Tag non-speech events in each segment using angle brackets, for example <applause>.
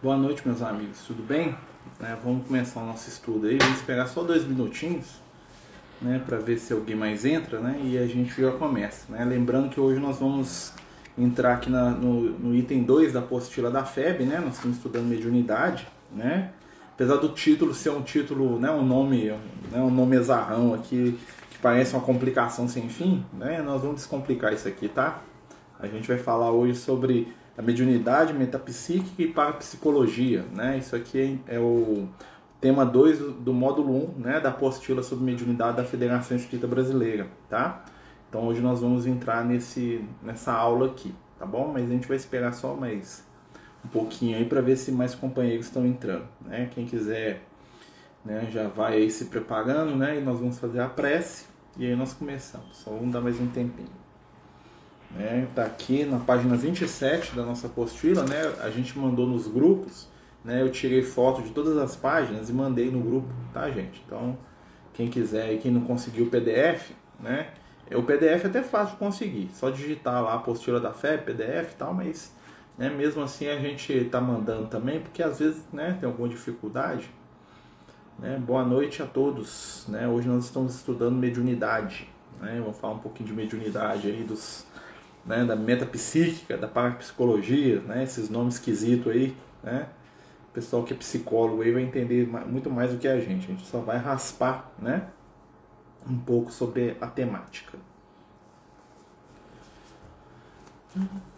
Boa noite, meus amigos, tudo bem? É, vamos começar o nosso estudo aí, vamos esperar só dois minutinhos, né, para ver se alguém mais entra, né, e a gente já começa, né? Lembrando que hoje nós vamos entrar aqui na, no, no, item 2 da apostila da FEB, né, nós estamos estudando mediunidade, né, apesar do título ser um título, né, um nome, né, um nome exarrão aqui, que parece uma complicação sem fim, né, nós vamos descomplicar isso aqui, tá? A gente vai falar hoje sobre a mediunidade metapsíquica e parapsicologia. Né? Isso aqui é o tema 2 do, do módulo 1 né, da apostila sobre mediunidade da Federação Espírita Brasileira. Tá? Então hoje nós vamos entrar nesse, nessa aula aqui, tá bom? Mas a gente vai esperar só mais um pouquinho aí para ver se mais companheiros estão entrando. Né? Quem quiser né, já vai aí se preparando né, e nós vamos fazer a prece e aí nós começamos. Só vamos dar mais um tempinho. Né? Tá aqui na página 27 da nossa apostila, né? A gente mandou nos grupos, né? Eu tirei foto de todas as páginas e mandei no grupo, tá, gente? Então, quem quiser e quem não conseguiu o PDF, né? O PDF é até fácil de conseguir, só digitar lá a apostila da fé, PDF e tal, mas né, mesmo assim a gente tá mandando também, porque às vezes né, tem alguma dificuldade. Né? Boa noite a todos. Né? Hoje nós estamos estudando mediunidade. Né? Vamos falar um pouquinho de mediunidade aí dos né, da metapsíquica, da parapsicologia, né, esses nomes esquisitos aí, né? O pessoal que é psicólogo aí vai entender muito mais do que a gente. A gente só vai raspar, né, um pouco sobre a temática. Uhum.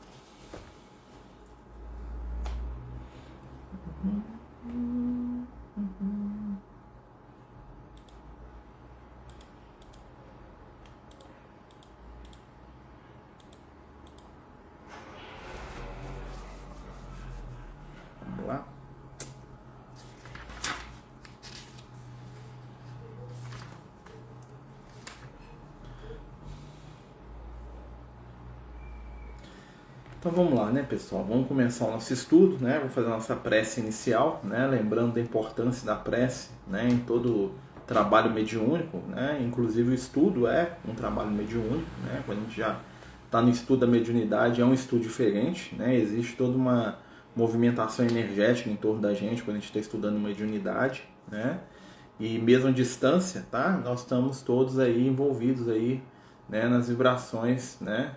Então vamos lá, né, pessoal? Vamos começar o nosso estudo, né? Vamos fazer a nossa prece inicial, né? Lembrando da importância da prece, né? Em todo trabalho mediúnico, né? Inclusive o estudo é um trabalho mediúnico, né? Quando a gente já está no estudo da mediunidade, é um estudo diferente, né? Existe toda uma movimentação energética em torno da gente quando a gente está estudando mediunidade, né? E mesmo à distância, tá? Nós estamos todos aí envolvidos aí, né? Nas vibrações, né?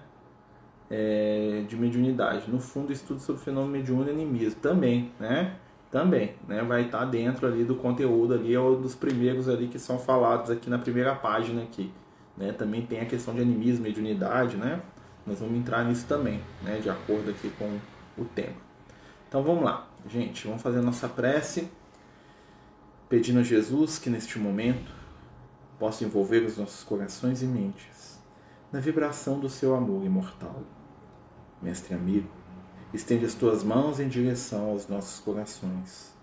É, de mediunidade. No fundo, estudo sobre o fenômeno mediúnico e animismo também, né? Também, né? Vai estar dentro ali do conteúdo ali, é um dos primeiros ali que são falados aqui na primeira página aqui, né? Também tem a questão de animismo, mediunidade, né? Nós vamos entrar nisso também, né? De acordo aqui com o tema. Então vamos lá, gente, vamos fazer a nossa prece, pedindo a Jesus que neste momento possa envolver os nossos corações e mentes na vibração do seu amor imortal. Mestre amigo, estende as tuas mãos em direção aos nossos corações,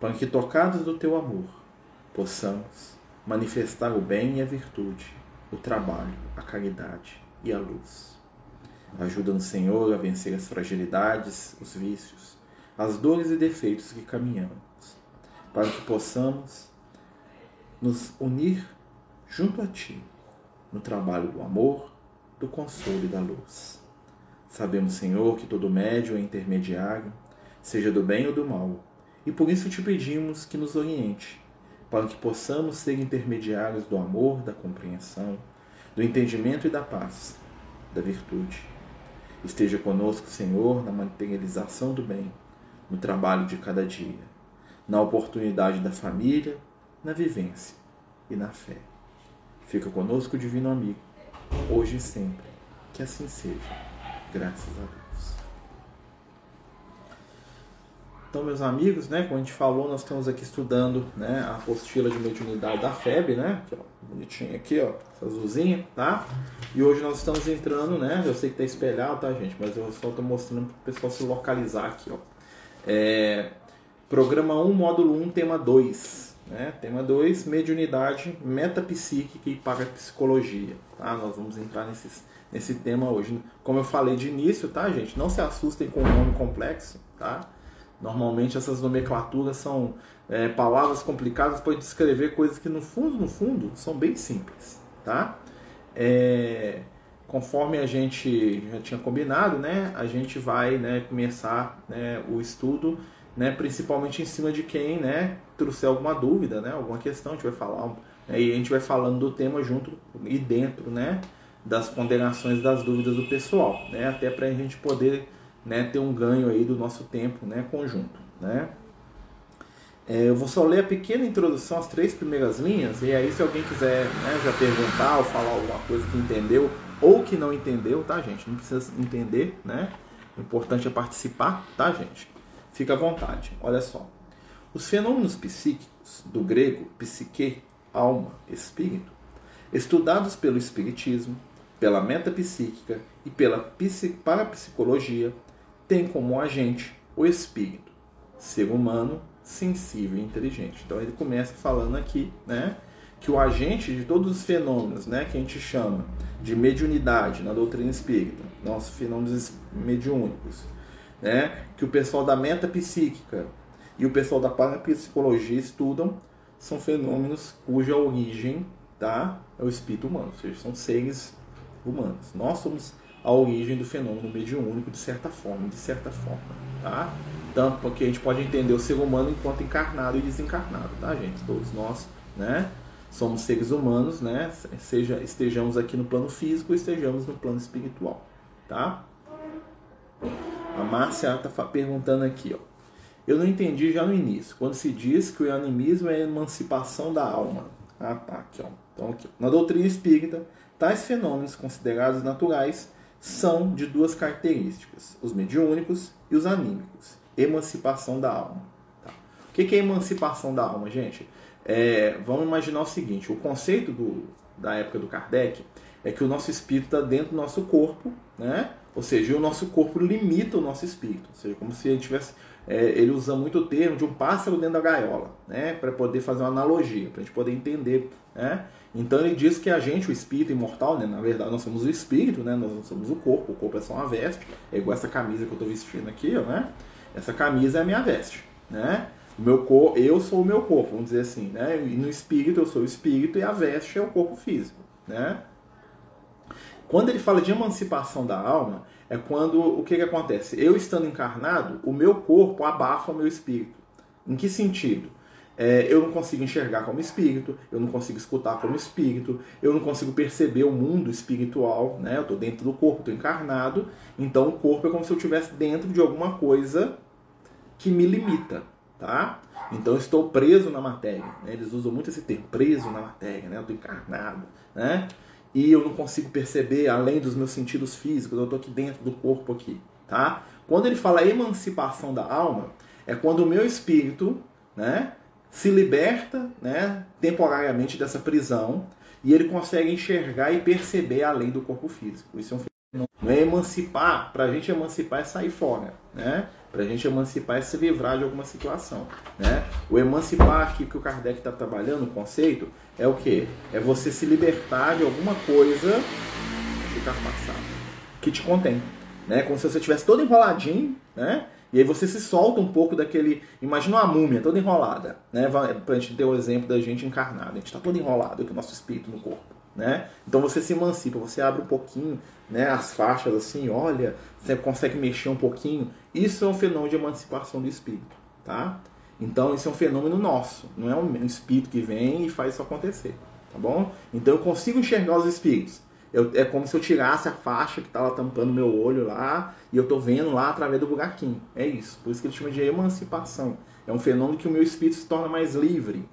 para que, tocados do teu amor, possamos manifestar o bem e a virtude, o trabalho, a caridade e a luz. Ajuda-nos, Senhor, a vencer as fragilidades, os vícios, as dores e defeitos que caminhamos, para que possamos nos unir junto a Ti no trabalho do amor, do consolo e da luz. Sabemos, Senhor, que todo médio é intermediário, seja do bem ou do mal, e por isso te pedimos que nos oriente, para que possamos ser intermediários do amor, da compreensão, do entendimento e da paz, da virtude. Esteja conosco, Senhor, na materialização do bem, no trabalho de cada dia, na oportunidade da família, na vivência e na fé. Fica conosco, Divino Amigo, hoje e sempre. Que assim seja. Graças a Deus. Então, meus amigos, né, como a gente falou, nós estamos aqui estudando né, a apostila de mediunidade da FEB, né? Aqui, ó, bonitinha aqui, ó, essa azulzinha, tá? E hoje nós estamos entrando, né? Eu sei que tá espelhado, tá, gente? Mas eu só estou mostrando para o pessoal se localizar aqui, ó. É, programa 1, módulo 1, tema 2. Né? Tema 2, mediunidade, metapsíquica e parapsicologia. Tá? Nós vamos entrar nesses, nesse tema hoje. Como eu falei de início, tá, gente? Não se assustem com o nome complexo, tá? Normalmente essas nomenclaturas são é, palavras complicadas para descrever coisas que no fundo, no fundo, são bem simples, tá? É, conforme a gente já tinha combinado, né, a gente vai né, começar né, o estudo né, principalmente em cima de quem né, trouxer alguma dúvida, né, alguma questão, a gente vai falar, né, e a gente vai falando do tema junto e dentro né, das ponderações das dúvidas do pessoal, né, até para a gente poder né, ter um ganho aí do nosso tempo né, conjunto. Né. É, eu vou só ler a pequena introdução, as três primeiras linhas, e aí se alguém quiser né, já perguntar ou falar alguma coisa que entendeu ou que não entendeu, tá, gente? Não precisa entender, né? O importante é participar, tá, gente? Fica à vontade. Olha só. Os fenômenos psíquicos, do grego psique, alma, espírito, estudados pelo espiritismo, pela metapsíquica e pela parapsicologia, têm como agente o espírito, ser humano sensível e inteligente. Então ele começa falando aqui, né, que o agente de todos os fenômenos, né, que a gente chama de mediunidade na doutrina espírita, nossos fenômenos mediúnicos, né, que o pessoal da metapsíquica e o pessoal da parapsicologia estudam, são fenômenos cuja origem tá, é o espírito humano, ou seja, são seres humanos. Nós somos a origem do fenômeno mediúnico de certa forma, de certa forma, tá? Tanto porque a gente pode entender o ser humano enquanto encarnado e desencarnado, tá, gente? Todos nós, né? Somos seres humanos, né? Seja estejamos aqui no plano físico, estejamos no plano espiritual, tá? A Márcia está perguntando aqui, ó. Eu não entendi já no início, quando se diz que o animismo é a emancipação da alma. Ah, tá, aqui, ó. Então, aqui, na doutrina espírita, tais fenômenos considerados naturais são de duas características: os mediúnicos e os anímicos. Emancipação da alma. Tá? O que é emancipação da alma, gente? É, vamos imaginar o seguinte: o conceito do, da época do Kardec é que o nosso espírito está dentro do nosso corpo, né? Ou seja, o nosso corpo limita o nosso espírito. Ou seja, como se ele tivesse. É, ele usa muito o termo de um pássaro dentro da gaiola, né? Para poder fazer uma analogia, para a gente poder entender, né? Então ele diz que a gente, o espírito imortal, né? Na verdade, nós somos o espírito, né? Nós não somos o corpo. O corpo é só uma veste. É igual essa camisa que eu estou vestindo aqui, né? Essa camisa é a minha veste, né? O meu cor, eu sou o meu corpo, vamos dizer assim, né? E no espírito eu sou o espírito e a veste é o corpo físico, né? Quando ele fala de emancipação da alma, é quando o que, que acontece? Eu estando encarnado, o meu corpo abafa o meu espírito. Em que sentido? É, eu não consigo enxergar como espírito, eu não consigo escutar como espírito, eu não consigo perceber o mundo espiritual, né? Eu estou dentro do corpo, estou encarnado, então o corpo é como se eu estivesse dentro de alguma coisa que me limita, tá? Então estou preso na matéria. Né? Eles usam muito esse termo, preso na matéria, né? Eu estou encarnado, né? e eu não consigo perceber além dos meus sentidos físicos, eu estou aqui dentro do corpo aqui, tá? Quando ele fala emancipação da alma, é quando o meu espírito, né, se liberta, né, temporariamente dessa prisão e ele consegue enxergar e perceber além do corpo físico. Isso é um não é emancipar, para a gente emancipar é sair fora, né? Para a gente emancipar é se livrar de alguma situação, né? O emancipar aqui que o Kardec está trabalhando, o conceito, é o que? É você se libertar de alguma coisa ficar passado que te contém, né? Como se você estivesse todo enroladinho, né? E aí você se solta um pouco daquele. Imagina uma múmia toda enrolada, né? Pra gente ter o exemplo da gente encarnada. A gente está todo enrolado aqui, o nosso espírito no corpo. Né? Então você se emancipa, você abre um pouquinho né, as faixas assim, olha, você consegue mexer um pouquinho. Isso é um fenômeno de emancipação do espírito. Tá? Então isso é um fenômeno nosso, não é um espírito que vem e faz isso acontecer. Tá bom? Então eu consigo enxergar os espíritos. Eu, é como se eu tirasse a faixa que estava tampando meu olho lá e eu estou vendo lá através do buraquinho. É isso. Por isso que ele chama de emancipação. É um fenômeno que o meu espírito se torna mais livre.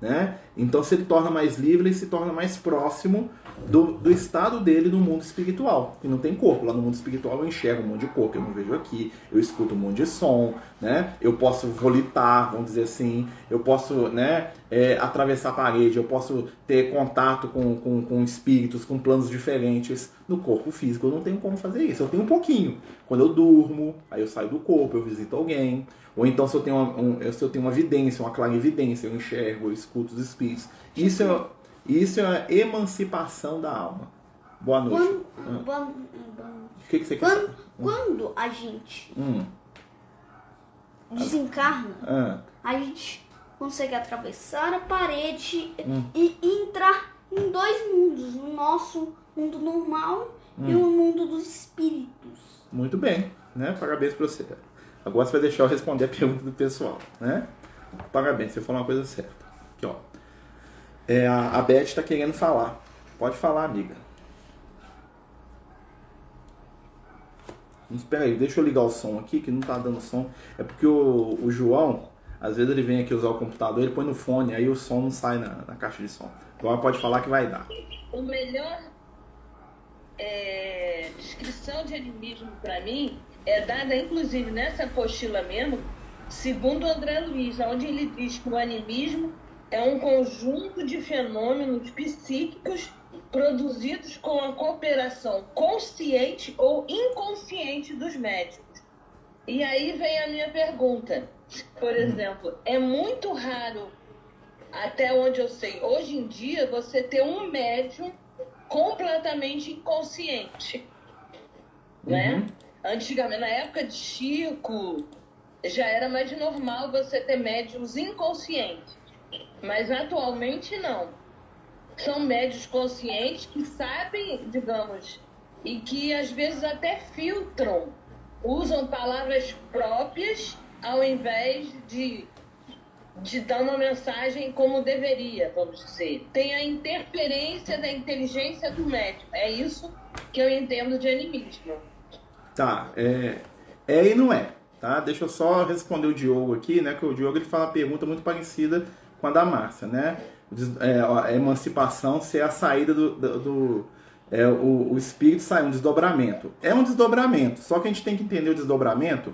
Né? Então, se ele torna mais livre, ele se torna mais próximo do, do estado dele no mundo espiritual, que não tem corpo. Lá no mundo espiritual eu enxergo um monte de corpo, eu não vejo aqui, eu escuto um monte de som, né? Eu posso volitar, vamos dizer assim, eu posso né, é, atravessar a parede, eu posso ter contato com, com, com espíritos, com planos diferentes. No corpo físico eu não tenho como fazer isso, eu tenho um pouquinho. Quando eu durmo, aí eu saio do corpo, eu visito alguém, ou então se eu tenho uma, um, se eu tenho uma vidência, uma clara evidência, eu enxergo, eu escuto os espíritos. Isso é isso é a emancipação da alma. Boa noite. Quando, ah. boa, boa O que, que você quando, quer Quando a gente hum. desencarna, ah. a gente consegue atravessar a parede hum. e entrar em dois mundos. O nosso mundo normal hum. e o mundo dos espíritos. Muito bem, né? Parabéns para você. Agora você vai deixar eu responder a pergunta do pessoal, né? Parabéns, você falou uma coisa certa. Aqui, ó. É, a, Beth está querendo falar. Pode falar, amiga. Espera aí, deixa eu ligar o som aqui, que não tá dando som. É porque o, o João, às vezes ele vem aqui usar o computador, ele põe no fone, aí o som não sai na, na caixa de som. Agora pode falar que vai dar. O melhor é, descrição de animismo para mim é dada, inclusive, nessa apostila mesmo, segundo André Luiz, onde ele diz que o animismo é um conjunto de fenômenos psíquicos produzidos com a cooperação consciente ou inconsciente dos médicos. E aí vem a minha pergunta. Por exemplo, é muito raro, até onde eu sei, hoje em dia, você ter um médium completamente inconsciente. Né? Antigamente, na época de Chico, já era mais normal você ter médiums inconscientes. Mas atualmente não. São médios conscientes que sabem, digamos, e que às vezes até filtram, usam palavras próprias ao invés de, de dar uma mensagem como deveria, vamos dizer. Tem a interferência da inteligência do médico. É isso que eu entendo de animismo. Tá, é, é e não é. Tá? Deixa eu só responder o Diogo aqui, né? Que o Diogo ele fala uma pergunta muito parecida com a da Márcia, né? É, a emancipação ser a saída do, do, do é, o, o espírito sai um desdobramento. É um desdobramento, só que a gente tem que entender o desdobramento,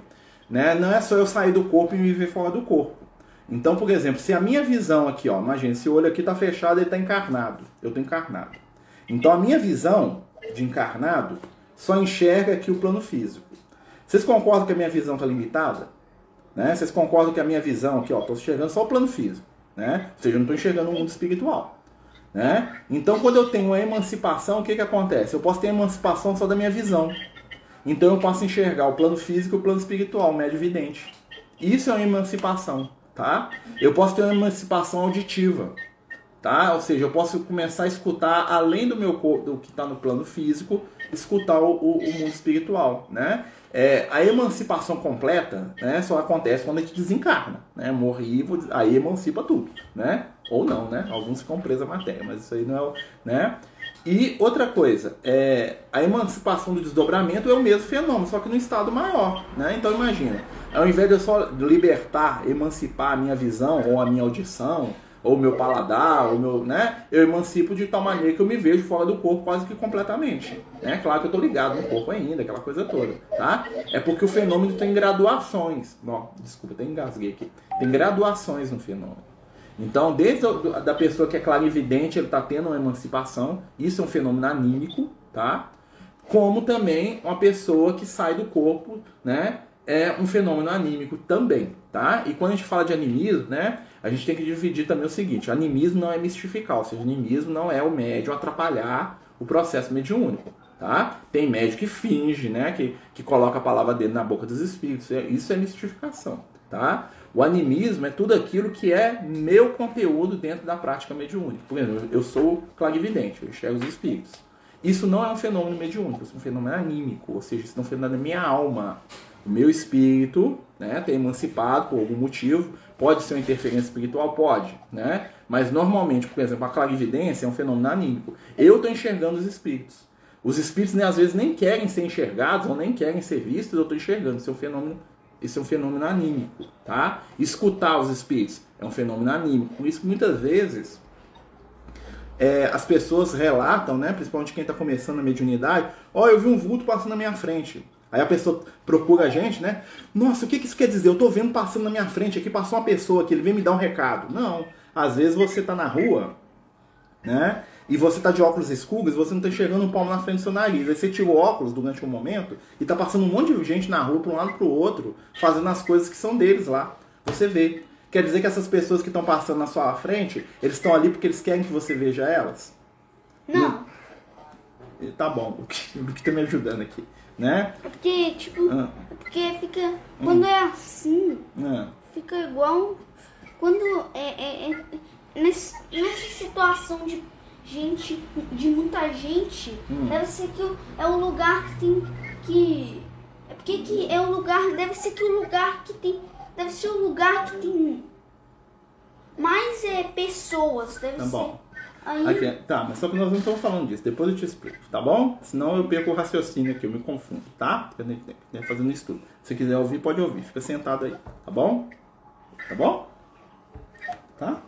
né? Não é só eu sair do corpo e me ver fora do corpo. Então, por exemplo, se a minha visão aqui, ó, imagina, esse olho aqui está fechado, ele está encarnado. Eu estou encarnado. Então, a minha visão de encarnado só enxerga aqui o plano físico. Vocês concordam que a minha visão está limitada? Né? Vocês concordam que a minha visão aqui, ó, estou enxergando só o plano físico, né? Ou seja, eu não estou enxergando o mundo espiritual. Né? Então, quando eu tenho a emancipação, o que, que acontece? Eu posso ter emancipação só da minha visão. Então, eu posso enxergar o plano físico e o plano espiritual, médio vidente. Isso é uma emancipação, tá? Eu posso ter uma emancipação auditiva, tá? Ou seja, eu posso começar a escutar além do meu corpo, do que está no plano físico, escutar o, o, o mundo espiritual, né? É, a emancipação completa né, só acontece quando a gente desencarna, né? Morri, aí emancipa tudo, né? Ou não, né? Alguns ficam presos à matéria, mas isso aí não é, né? E outra coisa, é, a emancipação do desdobramento é o mesmo fenômeno, só que no estado maior, né? Então imagina, ao invés de eu só libertar, emancipar a minha visão ou a minha audição, ou meu paladar, ou meu, né? Eu emancipo de tal maneira que eu me vejo fora do corpo quase que completamente. Né? Claro que eu estou ligado no corpo ainda, aquela coisa toda, tá? É porque o fenômeno tem graduações. Bom, desculpa, até engasguei aqui. Tem graduações no fenômeno. Então, desde a da pessoa que é clarividente, ele está tendo uma emancipação, isso é um fenômeno anímico, tá? Como também uma pessoa que sai do corpo, né? É um fenômeno anímico também, tá? E quando a gente fala de animismo, né? a gente tem que dividir também o seguinte: animismo não é mistificar, ou seja, animismo não é o médium atrapalhar o processo mediúnico. Tá? Tem médium que finge, né? que, que coloca a palavra dele na boca dos espíritos. É, isso é mistificação. Tá? O animismo é tudo aquilo que é meu conteúdo dentro da prática mediúnica. Por exemplo, eu sou clarividente, eu enxergo os espíritos. Isso não é um fenômeno mediúnico, isso é um fenômeno anímico, ou seja, isso é um fenômeno da minha alma. O meu espírito né, tem emancipado por algum motivo, Pode ser uma interferência espiritual? Pode, né? Mas normalmente, por exemplo, a clarividência é um fenômeno anímico. Eu estou enxergando os espíritos. Os espíritos né, às vezes nem querem ser enxergados ou nem querem ser vistos, eu estou enxergando. Isso é um fenômeno, isso é um fenômeno anímico, tá? Escutar os espíritos é um fenômeno anímico. Por isso muitas vezes é, as pessoas relatam, né, principalmente quem está começando a mediunidade, ó, oh, eu vi um vulto passando na minha frente. Aí a pessoa procura a gente, né? Nossa, o que isso quer dizer? Eu tô vendo passando na minha frente aqui, passou uma pessoa que ele vem me dar um recado. Não. Às vezes você tá na rua, né? E você tá de óculos escuros, você não tá enxergando um palmo na frente do seu nariz. Aí você tira o óculos durante um momento e tá passando um monte de gente na rua, para um lado para o outro, fazendo as coisas que são deles lá. Você vê. Quer dizer que essas pessoas que estão passando na sua frente, eles estão ali porque eles querem que você veja elas? Não. Tá bom, o que, o que tá me ajudando aqui né? É porque, tipo, ah. é porque fica. Quando hum. é assim, ah. fica igual. Quando é, é, é nesse, nessa situação de gente, de muita gente, hum. deve ser que é o lugar que tem que. É que que é o lugar, deve ser que o lugar que tem, deve ser o lugar que tem mais é, pessoas, deve tá ser. Bom. Aí... Aqui, tá, mas só que nós não estamos falando disso, depois eu te explico, tá bom? Senão eu perco o raciocínio aqui, eu me confundo, tá? Eu nem, nem fazendo estudo. Se quiser ouvir, pode ouvir, fica sentado aí, tá bom? Tá bom? Tá?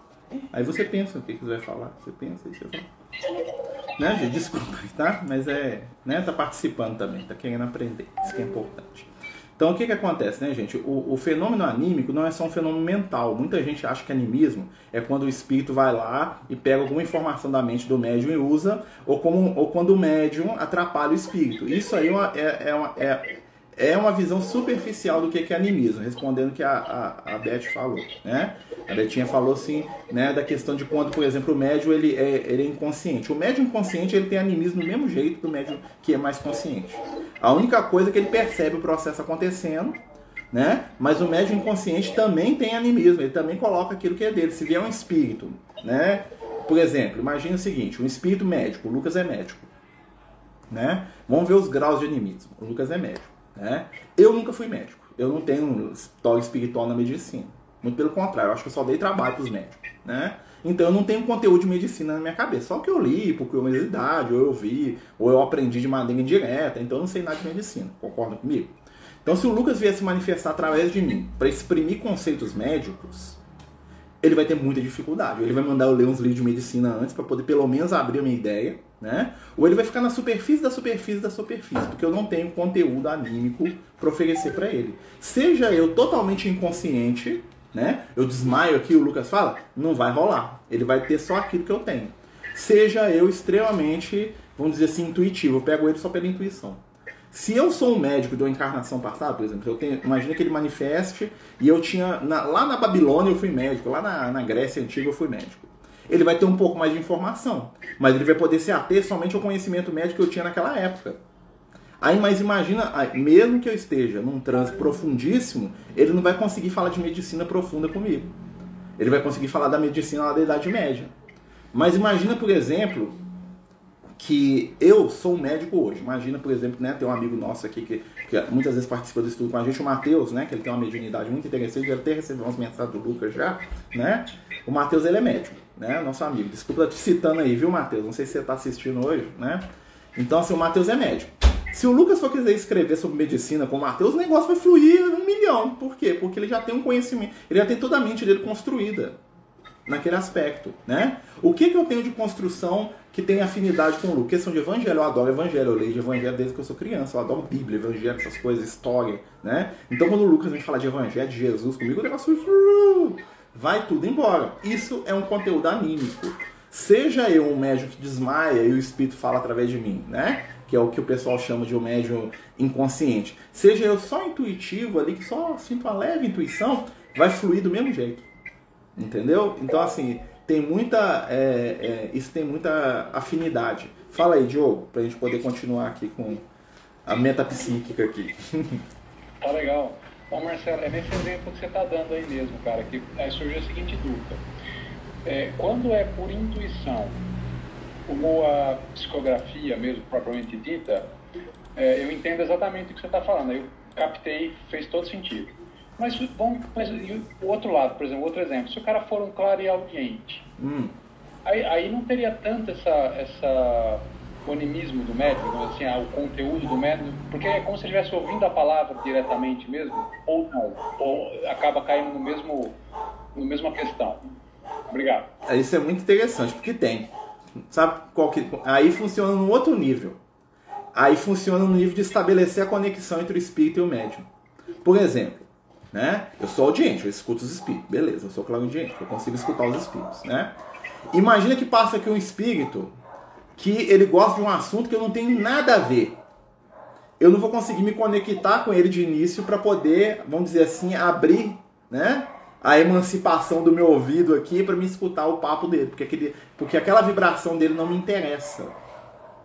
Aí você pensa o que, que você vai falar, você pensa e você fala. Né, gente? Desculpa, tá? Mas é, né, tá participando também, tá querendo aprender, isso que é importante. Então, o que, que acontece, né, gente? O, o, fenômeno anímico não é só um fenômeno mental. Muita gente acha que animismo é quando o espírito vai lá e pega alguma informação da mente do médium e usa, ou, como, ou quando o médium atrapalha o espírito. Isso aí é, uma, é, é, é, é uma visão superficial do que é animismo, respondendo o que a, a, a Beth falou, né? A Betinha falou assim, né, da questão de quando, por exemplo, o médium ele é, ele é inconsciente. O médium inconsciente ele tem animismo do mesmo jeito do médium que é mais consciente. A única coisa é que ele percebe o processo acontecendo, né? Mas o médium inconsciente também tem animismo, ele também coloca aquilo que é dele. Se vier um espírito, né? Por exemplo, imagine o seguinte, um espírito médico, o Lucas é médico, né? Vamos ver os graus de animismo. O Lucas é médico. Né? Eu nunca fui médico. Eu não tenho história espiritual na medicina. Muito pelo contrário, eu acho que eu só dei trabalho para os médicos. Né? Então eu não tenho conteúdo de medicina na minha cabeça. Só que eu li por curiosidade, ou eu vi, ou eu aprendi de maneira indireta. Então eu não sei nada de medicina. Concorda comigo? Então se o Lucas viesse manifestar através de mim para exprimir conceitos médicos, ele vai ter muita dificuldade. Ele vai mandar eu ler uns livros de medicina antes para poder pelo menos abrir a minha ideia né? Ou ele vai ficar na superfície da superfície da superfície, porque eu não tenho conteúdo anímico para oferecer para ele. Seja eu totalmente inconsciente, né? Eu desmaio aqui, o Lucas fala, não vai rolar. Ele vai ter só aquilo que eu tenho. Seja eu extremamente, vamos dizer assim, intuitivo, eu pego ele só pela intuição. Se eu sou um médico de uma encarnação passada, por exemplo, eu tenho, imagina que ele manifeste e eu tinha. Na, lá na Babilônia eu fui médico, lá na, na Grécia Antiga eu fui médico ele vai ter um pouco mais de informação. Mas ele vai poder se ater somente ao conhecimento médico que eu tinha naquela época. Aí, mas imagina, mesmo que eu esteja num transe profundíssimo, ele não vai conseguir falar de medicina profunda comigo. Ele vai conseguir falar da medicina lá da Idade Média. Mas imagina, por exemplo, que eu sou um médico hoje. Imagina, por exemplo, né, tem um amigo nosso aqui que, que muitas vezes participa do estudo com a gente, o Matheus, né, que ele tem uma mediunidade muito interessante, ele até recebeu umas mensagens do Lucas já, né? O Matheus, ele é médico, né, nosso amigo. Desculpa te citando aí, viu, Matheus? Não sei se você está assistindo hoje, né? Então, assim, o Matheus é médico. Se o Lucas for quiser escrever sobre medicina com o Matheus, o negócio vai fluir um milhão. Por quê? Porque ele já tem um conhecimento, ele já tem toda a mente dele construída naquele aspecto, né? O que, que eu tenho de construção que tem afinidade com o Lucas? Questão de evangelho, eu adoro evangelho, eu leio de evangelho desde que eu sou criança, eu adoro Bíblia, evangelho, essas coisas, história, né? Então quando o Lucas vem falar de evangelho, de Jesus comigo, o negócio vai tudo embora. Isso é um conteúdo anímico. Seja eu um médium que desmaia e o Espírito fala através de mim, né? Que é o que o pessoal chama de um médium inconsciente. Seja eu só intuitivo ali, que só sinto uma leve intuição, vai fluir do mesmo jeito. Entendeu? Então, assim, tem muita. É, é, isso tem muita afinidade. Fala aí, Diogo, pra gente poder continuar aqui com a metapsíquica aqui. <laughs> Tá legal. Bom, Marcelo, é nesse exemplo que você está dando aí mesmo, cara, que aí a seguinte dúvida. É, quando é por intuição, como a psicografia mesmo, propriamente dita, é, eu entendo exatamente o que você está falando. Eu captei, fez todo sentido. Mas, bom, mas o outro lado, por exemplo, outro exemplo, se o cara for um claro e audiente, hum. aí, aí não teria tanto essa, essa animismo do médico, assim, ah, o conteúdo do médico, porque é como se estivesse ouvindo a palavra diretamente mesmo, ou não, ou acaba caindo no mesmo, no mesma questão. Obrigado. Isso é muito interessante, porque tem. Sabe qual que. Aí funciona num outro nível. Aí funciona no nível de estabelecer a conexão entre o espírito e o médium. Por exemplo, né? Eu sou audiente, eu escuto os espíritos. Beleza, eu sou claro-audiente, eu consigo escutar os espíritos, né? Imagina que passa aqui um espírito que ele gosta de um assunto que eu não tenho nada a ver. Eu não vou conseguir me conectar com ele de início para poder, vamos dizer assim, abrir, né? A emancipação do meu ouvido aqui para me escutar o papo dele, porque, aquele, porque aquela vibração dele não me interessa,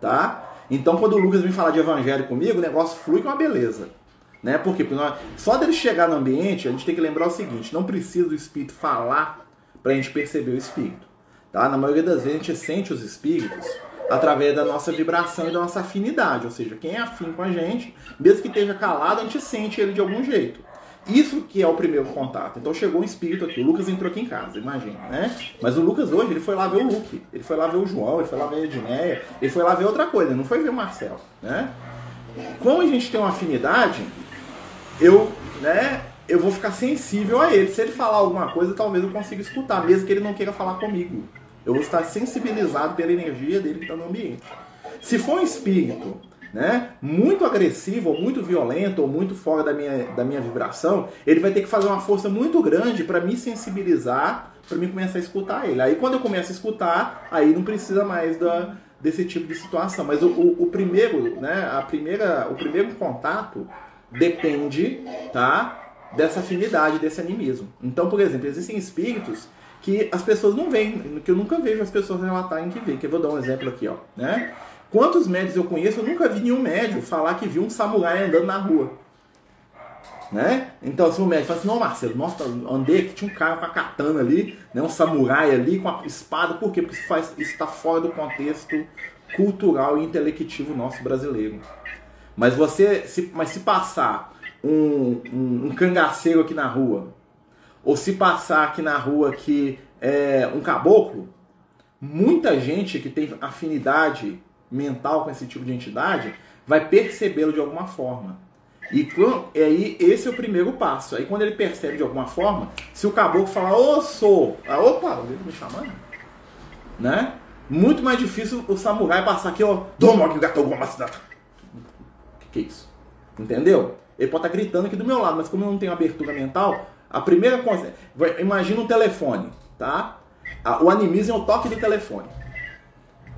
tá? Então, quando o Lucas vem falar de evangelho comigo, o negócio flui com uma beleza. Né? Por quê? Porque só dele chegar no ambiente, a gente tem que lembrar o seguinte: não precisa do espírito falar para a gente perceber o espírito. Tá? Na maioria das vezes a gente sente os espíritos através da nossa vibração e da nossa afinidade. Ou seja, quem é afim com a gente, mesmo que esteja calado, a gente sente ele de algum jeito. Isso que é o primeiro contato. Então chegou um espírito aqui. O Lucas entrou aqui em casa, imagina, né? Mas o Lucas hoje, ele foi lá ver o Luke. Ele foi lá ver o João, ele foi lá ver a Edneia, ele foi lá ver outra coisa, não foi ver o Marcelo, né? Como a gente tem uma afinidade, eu, né, eu vou ficar sensível a ele. Se ele falar alguma coisa, talvez eu consiga escutar, mesmo que ele não queira falar comigo. Eu vou estar sensibilizado pela energia dele que está no ambiente. Se for um espírito né, muito agressivo, ou muito violento, ou muito fora da minha, da minha vibração, ele vai ter que fazer uma força muito grande para me sensibilizar, para mim começar a escutar ele. Aí quando eu começo a escutar, aí não precisa mais da, desse tipo de situação. Mas o, o, o primeiro, né, a primeira, o primeiro contato depende, tá? Dessa afinidade, desse animismo. Então, por exemplo, existem espíritos que as pessoas não veem, que eu nunca vejo as pessoas relatarem que veem. Que eu vou dar um exemplo aqui, ó, né? Quantos médios eu conheço, eu nunca vi nenhum médio falar que viu um samurai andando na rua. Né? Então, se o médico fala assim, não, Marcelo, nossa, andei aqui, tinha um cara com a katana ali, né, um samurai ali com a espada, por quê? Porque isso está fora do contexto cultural e intelectivo nosso brasileiro. Mas você, se, mas se passar um, um, um cangaceiro aqui na rua, ou se passar aqui na rua que é um caboclo, muita gente que tem afinidade mental com esse tipo de entidade vai percebê-lo de alguma forma. E aí esse é o primeiro passo. Aí quando ele percebe de alguma forma, se o caboclo falar, ô sou, ah, opa, ele me chamando, né? Muito mais difícil o samurai passar aqui, ó, toma aqui o gato alguma cidade. Que isso? Entendeu? Ele pode estar gritando aqui do meu lado, mas como eu não tenho abertura mental, a primeira coisa. Imagina um telefone, tá? O animismo é o toque do telefone.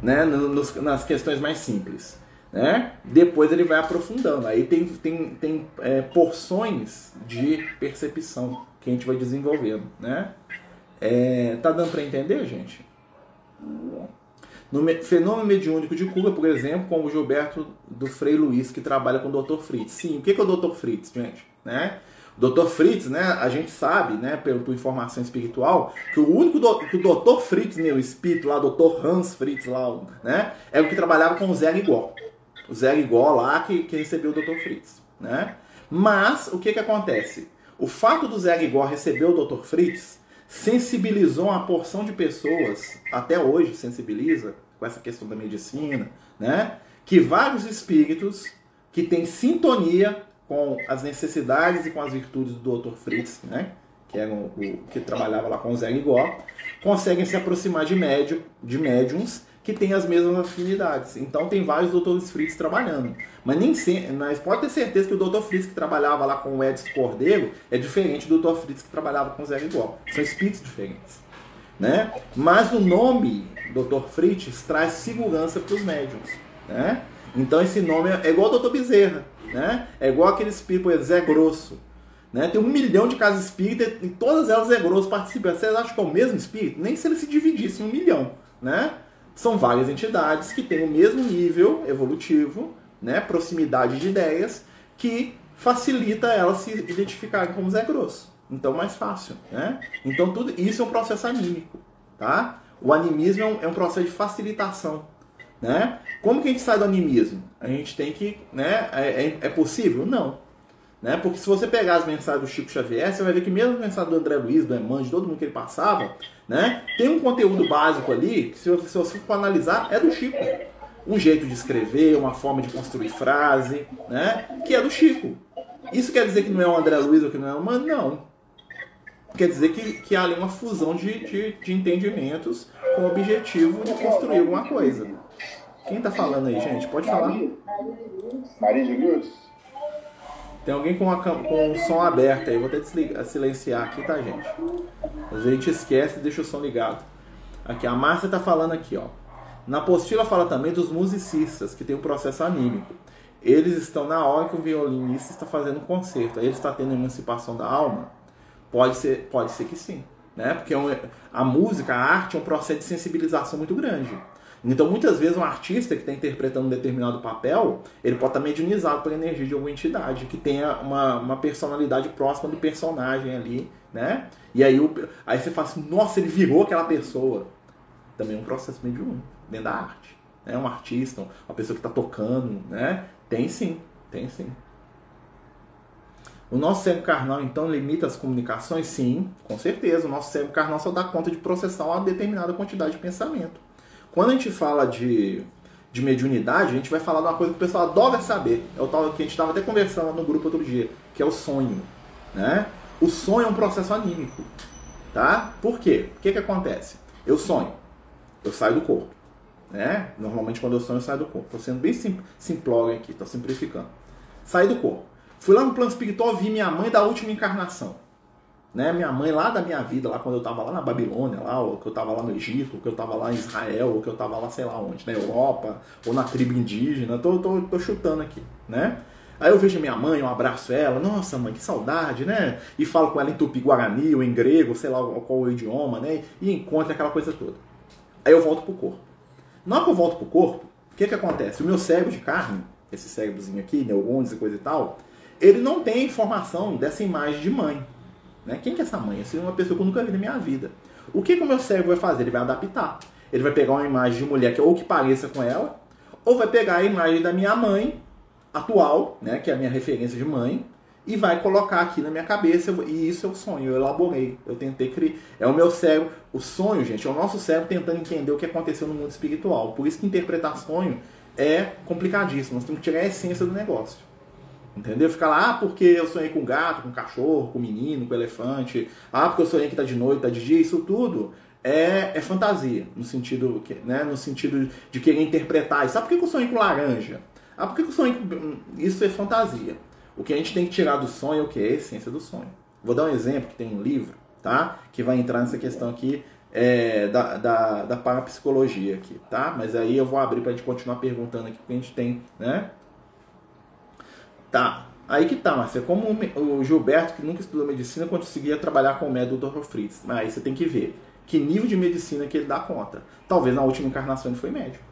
Né? Nos, nas questões mais simples. Né? Depois ele vai aprofundando. Aí tem, tem, tem é, porções de percepção que a gente vai desenvolvendo. Né? É, tá dando para entender, gente? No fenômeno mediúnico de Cuba, por exemplo, como o Gilberto do Frei Luiz, que trabalha com o Dr. Fritz. Sim, o que é o Dr. Fritz, gente? Né? O Dr. Fritz, né, a gente sabe, né, por, por informação espiritual, que o único do, que o Dr. Fritz, o espírito lá, Dr. Hans Fritz lá, né, é o que trabalhava com o Zé Igor. O Zé Igor lá que, que recebeu o Dr. Fritz, né? Mas o que que acontece? O fato do Zé Igor receber o Dr. Fritz sensibilizou uma porção de pessoas, até hoje sensibiliza, com essa questão da medicina, né? Que vários espíritos que têm sintonia com as necessidades e com as virtudes do Dr. Fritz, né? Que era o, que trabalhava lá com o Zé Igor, conseguem se aproximar de médium, de médiums que têm as mesmas afinidades. Então tem vários Dr. Fritz trabalhando. Mas nem sempre, mas pode ter certeza que o Dr. Fritz que trabalhava lá com o Edson Cordeiro é diferente do Dr. Fritz que trabalhava com o Zé Igor. São espíritos diferentes. Né? Mas o nome Dr. Fritz traz segurança para os médiums. Né? Então esse nome é igual o Dr. Bezerra. Né? É igual aquele espírito, exemplo, Zé Grosso. Né? Tem um milhão de casas espíritas e todas elas Zé Grosso participam. Vocês acham que é o mesmo espírito? Nem se ele se dividisse em um milhão. Né? São várias entidades que têm o mesmo nível evolutivo, né? proximidade de ideias, que facilita elas se identificarem como Zé Grosso. Então, mais fácil. Né? Então, tudo isso é um processo anímico. Tá? O animismo é um, é um processo de facilitação. Né? Como que a gente sai do animismo? A gente tem que. Né? É, é, é possível? Não. Né? Porque se você pegar as mensagens do Chico Xavier, você vai ver que mesmo as mensagens do André Luiz, do Emmanuel, de todo mundo que ele passava, né? tem um conteúdo básico ali, que se você, for analisar, é do Chico. Um jeito de escrever, uma forma de construir frase, né? que é do Chico. Isso quer dizer que não é o André Luiz ou que não é o Emmanuel? Não quer dizer que, que há ali uma fusão de, de, de entendimentos com o objetivo de construir alguma coisa. Quem tá falando aí, gente? Pode falar. Maria de Luz. Tem alguém com, a, com o som aberto aí. Vou até desligar, silenciar aqui, tá, gente? Às vezes a gente esquece e deixa o som ligado. Aqui, a Márcia tá falando aqui, ó. Na apostila fala também dos musicistas, que tem o um processo anímico. Eles estão na hora que o violinista está fazendo um concerto. Aí ele está tendo emancipação da alma Pode ser, pode ser que sim, né? Porque é a música, a arte é um processo de sensibilização muito grande. Então, muitas vezes, um artista que está interpretando um determinado papel, ele pode estar tá mediunizado pela energia de alguma entidade, que tenha uma, uma personalidade próxima do personagem ali, né? E aí, o, aí você fala assim, nossa, ele virou aquela pessoa. Também é um processo mediúnico, dentro da arte, né? Um artista, uma pessoa que está tocando, né? Tem sim, tem sim. O nosso cérebro carnal, então, limita as comunicações? Sim, com certeza. O nosso cérebro carnal só dá conta de processar uma determinada quantidade de pensamento. Quando a gente fala de, de mediunidade, a gente vai falar de uma coisa que o pessoal adora saber. É o tal que a gente estava até conversando no grupo outro dia, que é o sonho. Né? O sonho é um processo anímico. Tá? Por quê? O que, que acontece? Eu sonho, eu saio do corpo. Né? Normalmente quando eu sonho eu saio do corpo. Estou sendo bem sim, simplório aqui, estou simplificando. Saí do corpo. Fui lá no plano espiritual, vi minha mãe da última encarnação. Né? Minha mãe lá da minha vida, lá quando eu estava lá na Babilônia, lá, ou que eu estava lá no Egito, ou que eu estava lá em Israel, ou que eu estava lá sei lá onde, na Europa, ou na tribo indígena, tô, tô, tô chutando aqui, né? Aí eu vejo minha mãe, eu abraço ela, nossa mãe, que saudade, né? E falo com ela em tupi-guarani ou em grego, sei lá qual o idioma, né? E encontro aquela coisa toda. Aí eu volto pro corpo. Na hora que eu volto pro corpo, o que que acontece? O meu cérebro de carne, esse cérebrozinho aqui, neurônios e coisa e tal, ele não tem informação dessa imagem de mãe. Né? Quem que é essa mãe? Essa é uma pessoa que eu nunca vi na minha vida. O que, que o meu cérebro vai fazer? Ele vai adaptar. Ele vai pegar uma imagem de mulher que ou que pareça com ela, ou vai pegar a imagem da minha mãe atual, né, que é a minha referência de mãe, e vai colocar aqui na minha cabeça, e isso é o sonho, eu elaborei, eu tentei criar. É o meu cérebro, o sonho, gente, é o nosso cérebro tentando entender o que aconteceu no mundo espiritual. Por isso que interpretar sonho é complicadíssimo, nós temos que tirar a essência do negócio. Entendeu? Ficar lá, ah, porque eu sonhei com gato, com cachorro, com menino, com elefante, ah, porque eu sonhei que tá de noite, tá de dia, isso tudo é, é fantasia, no sentido, né, no sentido de querer interpretar. E sabe por que eu sonhei com laranja? Ah, por que eu sonhei com... Isso é fantasia. O que a gente tem que tirar do sonho é o que? É a essência do sonho. Vou dar um exemplo, que tem um livro, tá? Que vai entrar nessa questão aqui é, da, da, da parapsicologia aqui, tá? Mas aí eu vou abrir para a gente continuar perguntando aqui, porque a gente tem, né? Tá. Aí que tá, Marcia. Como o Gilberto, que nunca estudou medicina, conseguia trabalhar com o método do Dr. Fritz. Mas aí você tem que ver que nível de medicina que ele dá conta. Talvez na última encarnação ele foi médico.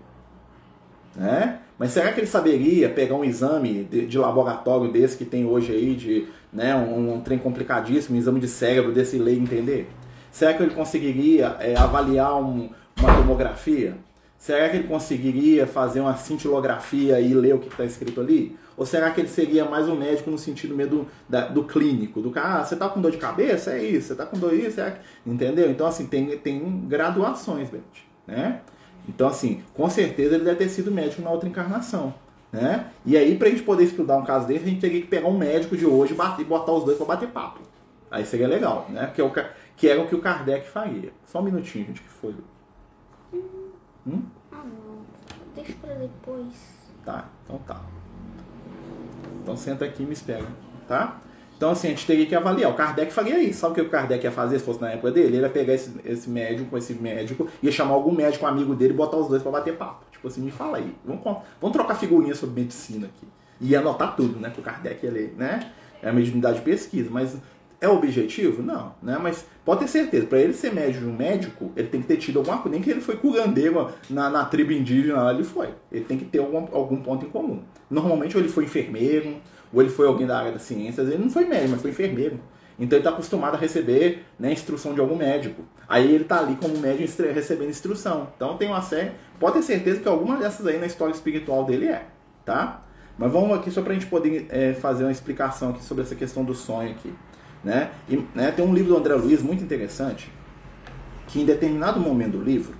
Né? Mas será que ele saberia pegar um exame de, de laboratório desse que tem hoje aí, de né, um, um, trem complicadíssimo, um exame de cérebro desse lei entender? Será que ele conseguiria é, avaliar um, uma tomografia? Será que ele conseguiria fazer uma cintilografia e ler o que está escrito ali? Ou será que ele seria mais um médico no sentido meio do, do clínico? Do cara, ah, você tá com dor de cabeça? É isso. Você tá com dor isso? É... Entendeu? Então, assim, tem, tem graduações, gente, né? Então, assim, com certeza ele deve ter sido médico na outra encarnação. Né? E aí, pra gente poder estudar um caso desse, a gente teria que pegar um médico de hoje e botar os dois para bater papo. Aí seria legal, né? Que, é o, que era o que o Kardec faria. Só um minutinho, gente, que foi. Hum? Ah, não. Deixa pra depois. Tá, então tá. Então senta aqui e me espera, tá? Então, assim, a gente teria que avaliar. O Kardec faria isso. Sabe o que o Kardec ia fazer se fosse na época dele? Ele ia pegar esse, esse médico com esse médico, ia chamar algum médico amigo dele e botar os dois para bater papo. Tipo assim, me fala aí. Vamos, vamos trocar figurinha sobre medicina aqui. E ia anotar tudo, né? Que o Kardec ia ler, né? É a mediunidade de pesquisa. Mas é objetivo? Não, né? Mas pode ter certeza, para ele ser médico, um médico, ele tem que ter tido alguma coisa. Nem que ele foi curandeiro na, na tribo indígena lá, ele foi. Ele tem que ter algum, algum ponto em comum. Normalmente, ou ele foi enfermeiro, ou ele foi alguém da área das ciências, ele não foi médico, mas foi enfermeiro. Então ele está acostumado a receber né, instrução de algum médico. Aí ele está ali como médico recebendo instrução. Então tem uma série. Pode ter certeza que alguma dessas aí na história espiritual dele é, tá? Mas vamos aqui só para a gente poder é, fazer uma explicação aqui sobre essa questão do sonho aqui. Né? E, né, tem um livro do André Luiz muito interessante, que em determinado momento do livro,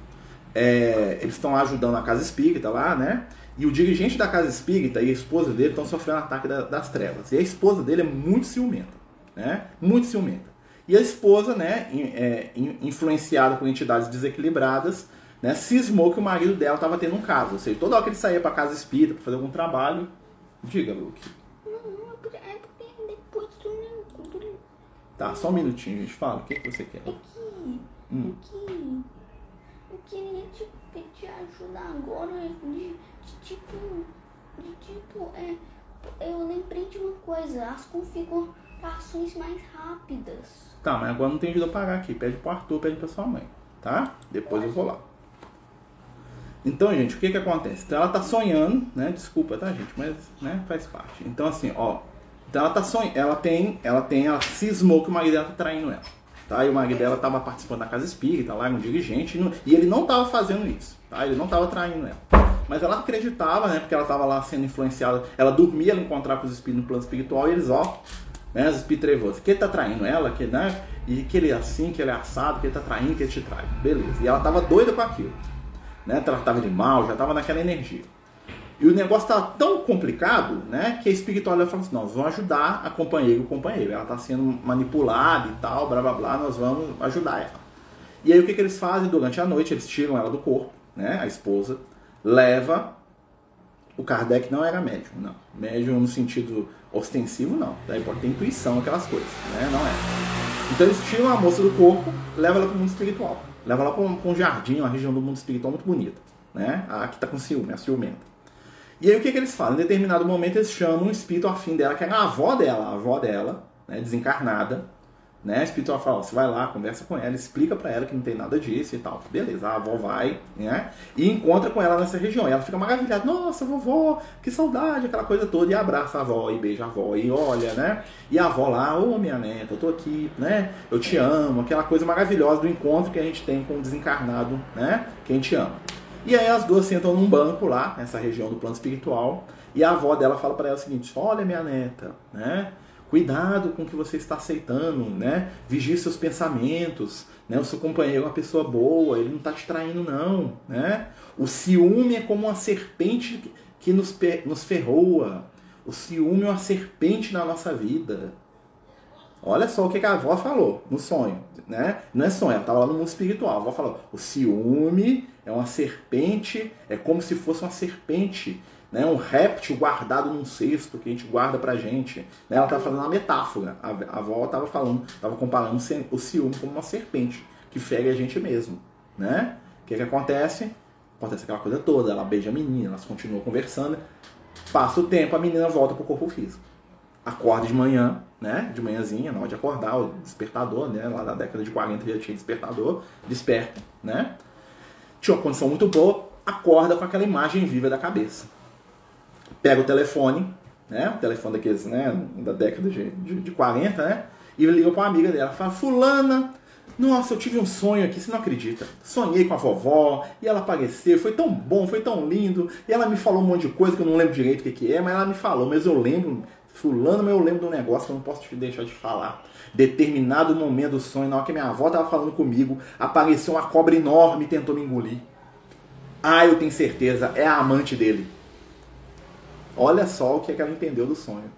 é, eles estão ajudando a casa espírita lá, né? E o dirigente da casa espírita e a esposa dele estão sofrendo ataque da, das trevas. E a esposa dele é muito ciumenta, né? Muito ciumenta. E a esposa, né, é, influenciada por entidades desequilibradas, né, cismou que o marido dela estava tendo um caso. Ou seja, toda hora que ele saía para casa espírita para fazer algum trabalho, diga, Luke. É depois do Tá, só um minutinho, gente. Fala, o que, que você quer? É que, hum. é que eu queria te, te ajudar agora de de tipo, de tipo, é, eu lembrei de uma coisa, as configurações mais rápidas. Tá, mas agora não tem jeito de eu pagar aqui. Pede pro Arthur, pede pra sua mãe, tá? Depois eu vou lá. Então, gente, o que que acontece? Então, ela tá sonhando, né? Desculpa, tá, gente? Mas, né, faz parte. Então, assim, ó. Então, ela tá sonhando, ela tem, ela tem, ela cismou que o marido dela tá traindo ela. Tá? E o marido dela tava participando da casa espírita, lá, um dirigente, e ele não tava fazendo isso, tá? Ele não tava traindo ela. Mas ela acreditava, né? Porque ela estava lá sendo influenciada. Ela dormia, ela encontrava com os espíritos no plano espiritual e eles, ó, né? Os espíritos trevosos. Que ele tá traindo ela, que, né? E que ele é assim, que ele é assado, que ele tá traindo, que ele te trai. Beleza. E ela tava doida com aquilo. Né? Tratava de mal, já tava naquela energia. E o negócio estava tão complicado, né, que a espiritualidade falou assim, nós vamos ajudar a companheira o companheiro. Ela está sendo manipulada e tal, blá blá blá, nós vamos ajudar ela. E aí o que, que eles fazem durante a noite? Eles tiram ela do corpo, né, a esposa, leva. O Kardec não era médium, não. Médium no sentido ostensivo, não. Daí pode ter intuição, aquelas coisas, né? Não é. Então eles tiram a moça do corpo, levam ela para o mundo espiritual. Levam ela para um, um jardim, uma região do mundo espiritual muito bonita, né? A que está com ciúme, a ciumenta. E aí o que, que eles fazem? Em determinado momento eles chamam um espírito afim dela, que era a avó dela, a avó dela, né, desencarnada. Né? A espírito fala, você vai lá, conversa com ela, explica para ela que não tem nada disso e tal. Beleza, a avó vai, né? E encontra com ela nessa região. E ela fica maravilhada, nossa, vovó, que saudade, aquela coisa toda. E abraça a avó e beija a avó e olha, né? E a avó lá, ô oh, minha neta, eu tô aqui, né? Eu te amo, aquela coisa maravilhosa do encontro que a gente tem com o desencarnado, né? Que a gente ama. E aí as duas sentam num banco lá, nessa região do plano espiritual, e a avó dela fala para ela o seguinte: "Olha, minha neta, né? Cuidado com o que você está aceitando, né? Vigie seus pensamentos, né? O seu companheiro é uma pessoa boa, ele não está te traindo não, né? O ciúme é como uma serpente que nos, nos ferroa. O ciúme é uma serpente na nossa vida. Olha só o que a avó falou no sonho, né? Não é sonho, ela estava lá no mundo espiritual. A avó falou: o ciúme é uma serpente, é como se fosse uma serpente, né? um réptil guardado num cesto que a gente guarda pra gente. Né? Ela estava fazendo uma metáfora. A, avó estava falando, estava comparando o ciúme como uma serpente que fere a gente mesmo. Né? O que, que acontece? Acontece aquela coisa toda, ela beija a menina, elas continuam conversando. Passa o tempo, a menina volta pro corpo físico. Acorda de manhã, né? De manhãzinha, na hora de acordar, o despertador, né? Lá da década de 40 já tinha despertador, desperta, né? tinha uma condição muito boa, acorda com aquela imagem viva da cabeça. Pega o telefone, né? O telefone daqueles, né? Da década de, de, de 40, né? E liga para uma amiga dela. Fala, fulana, nossa, eu tive um sonho aqui, você não acredita. Sonhei com a vovó e ela apareceu, foi tão bom, foi tão lindo. E ela me falou um monte de coisa que eu não lembro direito o que, que é, mas ela me falou, mas eu lembro, fulano, eu lembro de um negócio que eu não posso te deixar de falar determinado momento do sonho, na hora que minha avó estava falando comigo, apareceu uma cobra enorme e tentou me engolir. Ah, eu tenho certeza, é a amante dele. Olha só o que, é que ela entendeu do sonho.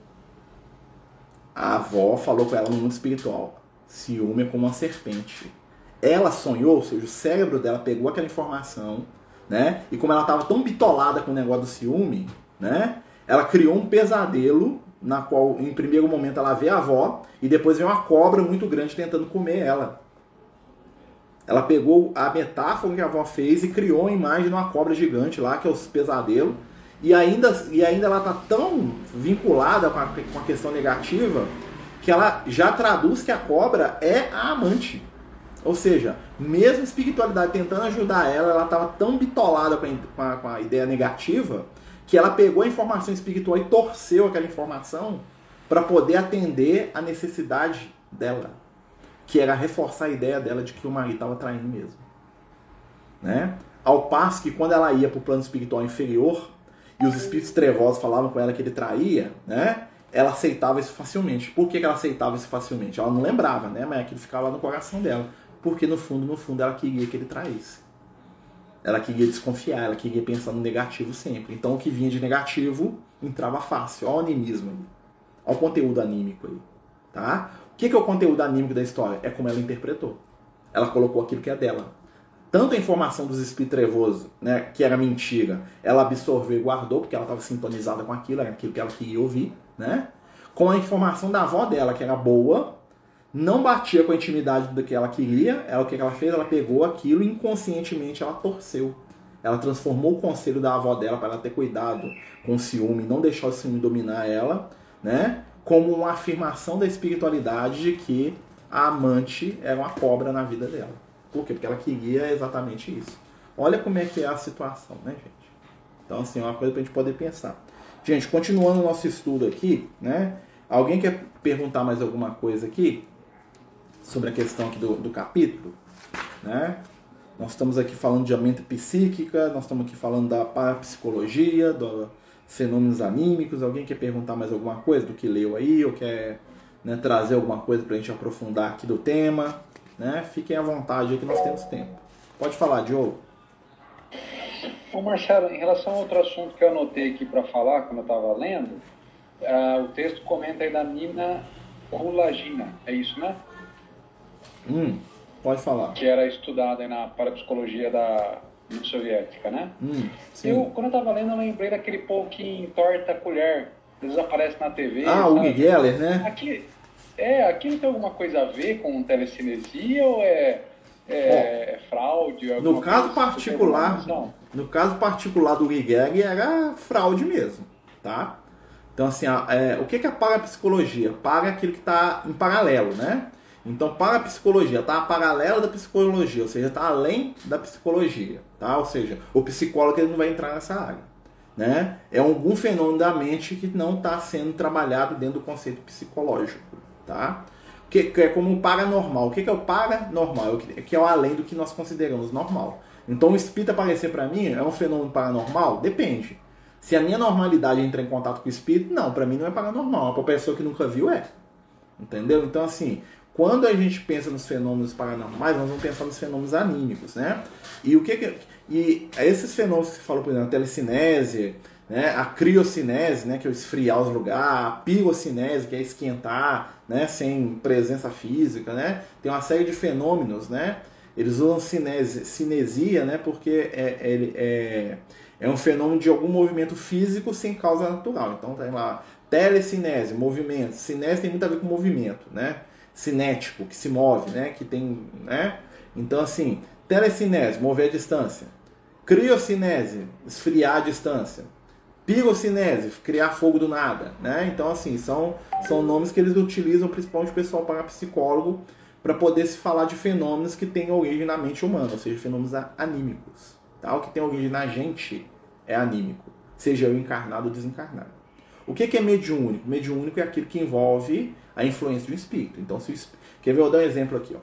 A avó falou com ela no mundo espiritual: ciúme é como uma serpente. Ela sonhou, ou seja, o cérebro dela pegou aquela informação, né? E como ela estava tão bitolada com o negócio do ciúme, né? Ela criou um pesadelo na qual em primeiro momento ela vê a avó e depois vem uma cobra muito grande tentando comer ela. Ela pegou a metáfora que a avó fez e criou a imagem de uma cobra gigante lá, que é os pesadelos, e ainda, e ainda ela está tão vinculada com a, com a questão negativa que ela já traduz que a cobra é a amante. Ou seja, mesmo espiritualidade tentando ajudar ela, ela estava tão bitolada com a, com a ideia negativa que ela pegou a informação espiritual e torceu aquela informação para poder atender a necessidade dela, que era reforçar a ideia dela de que o marido estava traindo mesmo. Né? Ao passo que quando ela ia para o plano espiritual inferior e os espíritos trevosos falavam com ela que ele traía, né? ela aceitava isso facilmente. Por que, ela aceitava isso facilmente? Ela não lembrava, né? mas aquilo ficava no coração dela. Porque no fundo, no fundo, ela queria que ele traísse. Ela queria desconfiar, ela queria pensar no negativo sempre. Então o que vinha de negativo entrava fácil. Olha o animismo aí. Olha o conteúdo anímico aí. Tá? O que é o conteúdo anímico da história? É como ela interpretou. Ela colocou aquilo que é dela. Tanto a informação dos espíritos trevosos, né, que era mentira, ela absorveu e guardou, porque ela estava sintonizada com aquilo, era aquilo que ela queria ouvir, né? Com a informação da avó dela, que era boa, não batia com a intimidade do que ela queria, ela, o que ela fez? Ela pegou aquilo e inconscientemente ela torceu. Ela transformou o conselho da avó dela para ela ter cuidado com o ciúme, não deixar o ciúme dominar ela, né? Como uma afirmação da espiritualidade de que a amante era uma cobra na vida dela. Por quê? Porque ela queria exatamente isso. Olha como é que é a situação, né, gente? Então, assim, é uma coisa para a gente poder pensar. Gente, continuando o nosso estudo aqui, né? Alguém quer perguntar mais alguma coisa aqui? Sobre a questão aqui do, do capítulo, né? Nós estamos aqui falando de mente psíquica, nós estamos aqui falando da parapsicologia, dos fenômenos anímicos. Alguém quer perguntar mais alguma coisa do que leu aí, ou quer né, trazer alguma coisa para a gente aprofundar aqui do tema? Né? Fiquem à vontade aí que nós temos tempo. Pode falar, Diogo. Ô Marcelo, em relação a outro assunto que eu anotei aqui para falar, quando eu estava lendo, uh, o texto comenta aí da Nina Kulagina, é isso, né? Hum, pode falar. Que era estudada na parapsicologia da União Soviética, né? Hum. Eu, quando eu estava lendo, eu lembrei daquele povo que entorta a colher, eles aparecem na TV. Ah, o Geller, né? Aqui, é, aquilo tem alguma coisa a ver com telecinesia ou é, é, é fraude? No caso particular, no caso particular do Gigeg era fraude mesmo, tá? Então assim, é, o que é a parapsicologia? Para aquilo que está em paralelo, né? Então, parapsicologia está paralelo da psicologia, ou seja, está além da psicologia, tá? Ou seja, o psicólogo ele não vai entrar nessa área, né? É algum fenômeno da mente que não está sendo trabalhado dentro do conceito psicológico, tá? Que, que é como o paranormal. O que, que é o paranormal? É que é o além do que nós consideramos normal. Então, o espírito aparecer para mim é um fenômeno paranormal? Depende. Se a minha normalidade é entrar em contato com o espírito, não, para mim não é paranormal. Para pessoa que nunca viu, é. Entendeu? Então, assim, quando a gente pensa nos fenômenos paranormais, nós vamos pensar nos fenômenos anímicos, né? E o que, que e esses fenômenos que você falou, por exemplo, a telecinese, né? A criocinese, né? Que é o esfriar os lugares, a pirocinese, que é esquentar, né? Sem presença física, né? Tem uma série de fenômenos, né? Eles usam cinese, cinesia, né? Porque é, é, é, é um fenômeno de algum movimento físico sem causa natural. Então tem lá telecinese, movimento. Cinese tem muito a ver com movimento, né? Cinético, que se move, né? Que tem, né? Então assim, telecinese, mover a distância. Criocinese, esfriar a distância. Pirocinese, criar fogo do nada, né? Então assim, são, são nomes que eles utilizam principalmente o pessoal para psicólogo para poder se falar de fenômenos que têm origem na mente humana, ou seja, fenômenos anímicos. Tá? O que tem origem na gente é anímico, seja eu encarnado ou desencarnado. O que é mediúnico? Mediúnico é aquilo que envolve a influência do espírito. Então, se o quer ver? Eu vou dar um exemplo aqui, ó,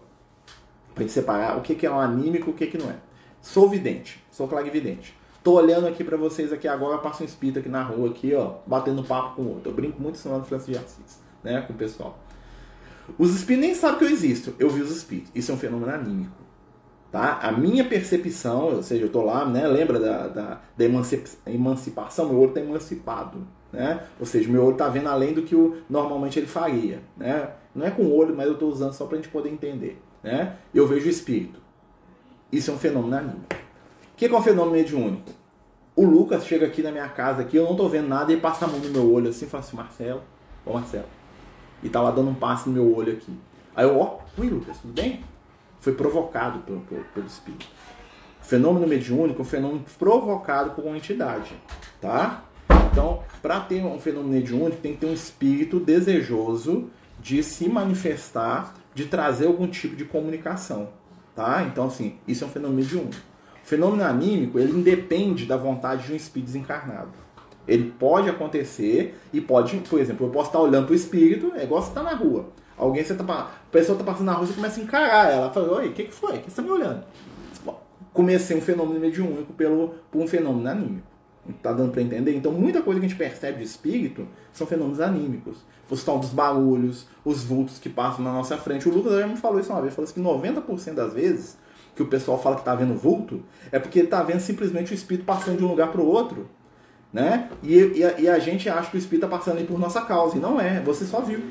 para gente separar o que é um anímico e o que não é. Sou vidente, sou clarividente. Tô olhando aqui para vocês aqui agora, passa um espírito aqui na rua, aqui, ó, batendo papo com o outro. Eu brinco muito em São Francisco de Assis, né, com o pessoal. Os espíritos nem sabem que eu existo, eu vi os espíritos. Isso é um fenômeno anímico. Tá? A minha percepção, ou seja, eu estou lá, né? lembra da, da, da emancipação? Meu olho está emancipado. Né? Ou seja, meu olho está vendo além do que o, normalmente ele faria. Né? Não é com o olho, mas eu estou usando só para a gente poder entender. Né? Eu vejo o espírito. Isso é um fenômeno anímico. O que é um fenômeno mediúnico? O Lucas chega aqui na minha casa, aqui, eu não estou vendo nada, e passa a mão no meu olho assim fala assim, Marcelo, ô Marcelo. E tá lá dando um passe no meu olho aqui. Aí eu, ó, oi Lucas, tudo bem? foi provocado pelo, pelo, pelo espírito. O fenômeno mediúnico é um fenômeno provocado por uma entidade, tá? Então, para ter um fenômeno mediúnico, tem que ter um espírito desejoso de se manifestar, de trazer algum tipo de comunicação, tá? Então, assim, isso é um fenômeno mediúnico. O fenômeno anímico, ele independe da vontade de um espírito desencarnado. Ele pode acontecer e pode, por exemplo, eu posso estar olhando para o espírito, é igual você tá na rua. Alguém, você tá, a pessoa tá passando na rua, você começa a encarar ela. Fala, oi, o que, que foi? O que você tá me olhando? Comecei um fenômeno mediúnico pelo, por um fenômeno anímico. Tá dando para entender? Então, muita coisa que a gente percebe de espírito são fenômenos anímicos. Os tal dos barulhos, os vultos que passam na nossa frente. O Lucas já me falou isso uma vez. Falou assim que 90% das vezes que o pessoal fala que tá vendo vulto é porque ele tá vendo simplesmente o espírito passando de um lugar para o outro. Né? E, e, a, e a gente acha que o espírito está passando aí por nossa causa. E não é, você só viu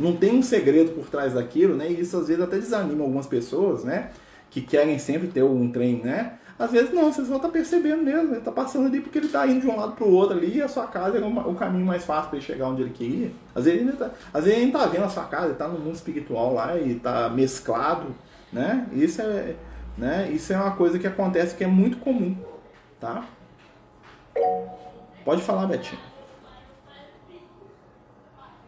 não tem um segredo por trás daquilo, né? E isso às vezes até desanima algumas pessoas, né? Que querem sempre ter um trem, né? Às vezes não, você só tá percebendo mesmo, ele tá passando ali porque ele tá indo de um lado pro outro ali e a sua casa é o caminho mais fácil para ele chegar onde ele queria. Às vezes ele, tá, às vezes ele tá vendo a sua casa, ele tá no mundo espiritual lá e tá mesclado, né? Isso é, né? Isso é uma coisa que acontece que é muito comum, tá? Pode falar, Betinho.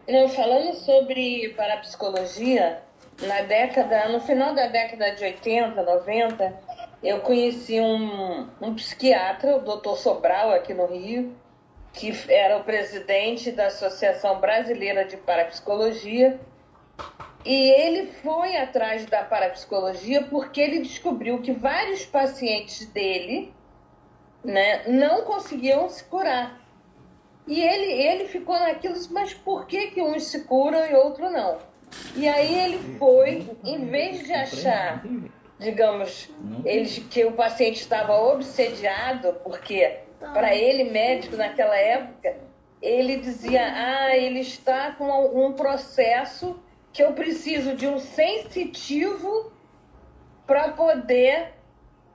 Não, falando sobre parapsicologia, na década, no final da década de 80, 90, eu conheci um, um psiquiatra, o Dr. Sobral, aqui no Rio, que era o presidente da Associação Brasileira de Parapsicologia, E ele foi atrás da parapsicologia porque ele descobriu que vários pacientes dele né, não conseguiam se curar. E ele, ele ficou naquilo, mas por que, que uns se curam e outros não? E aí ele foi, em vez de achar, digamos, ele, que o paciente estava obsediado, porque para ele, médico naquela época, ele dizia, ah, ele está com um processo que eu preciso de um sensitivo para poder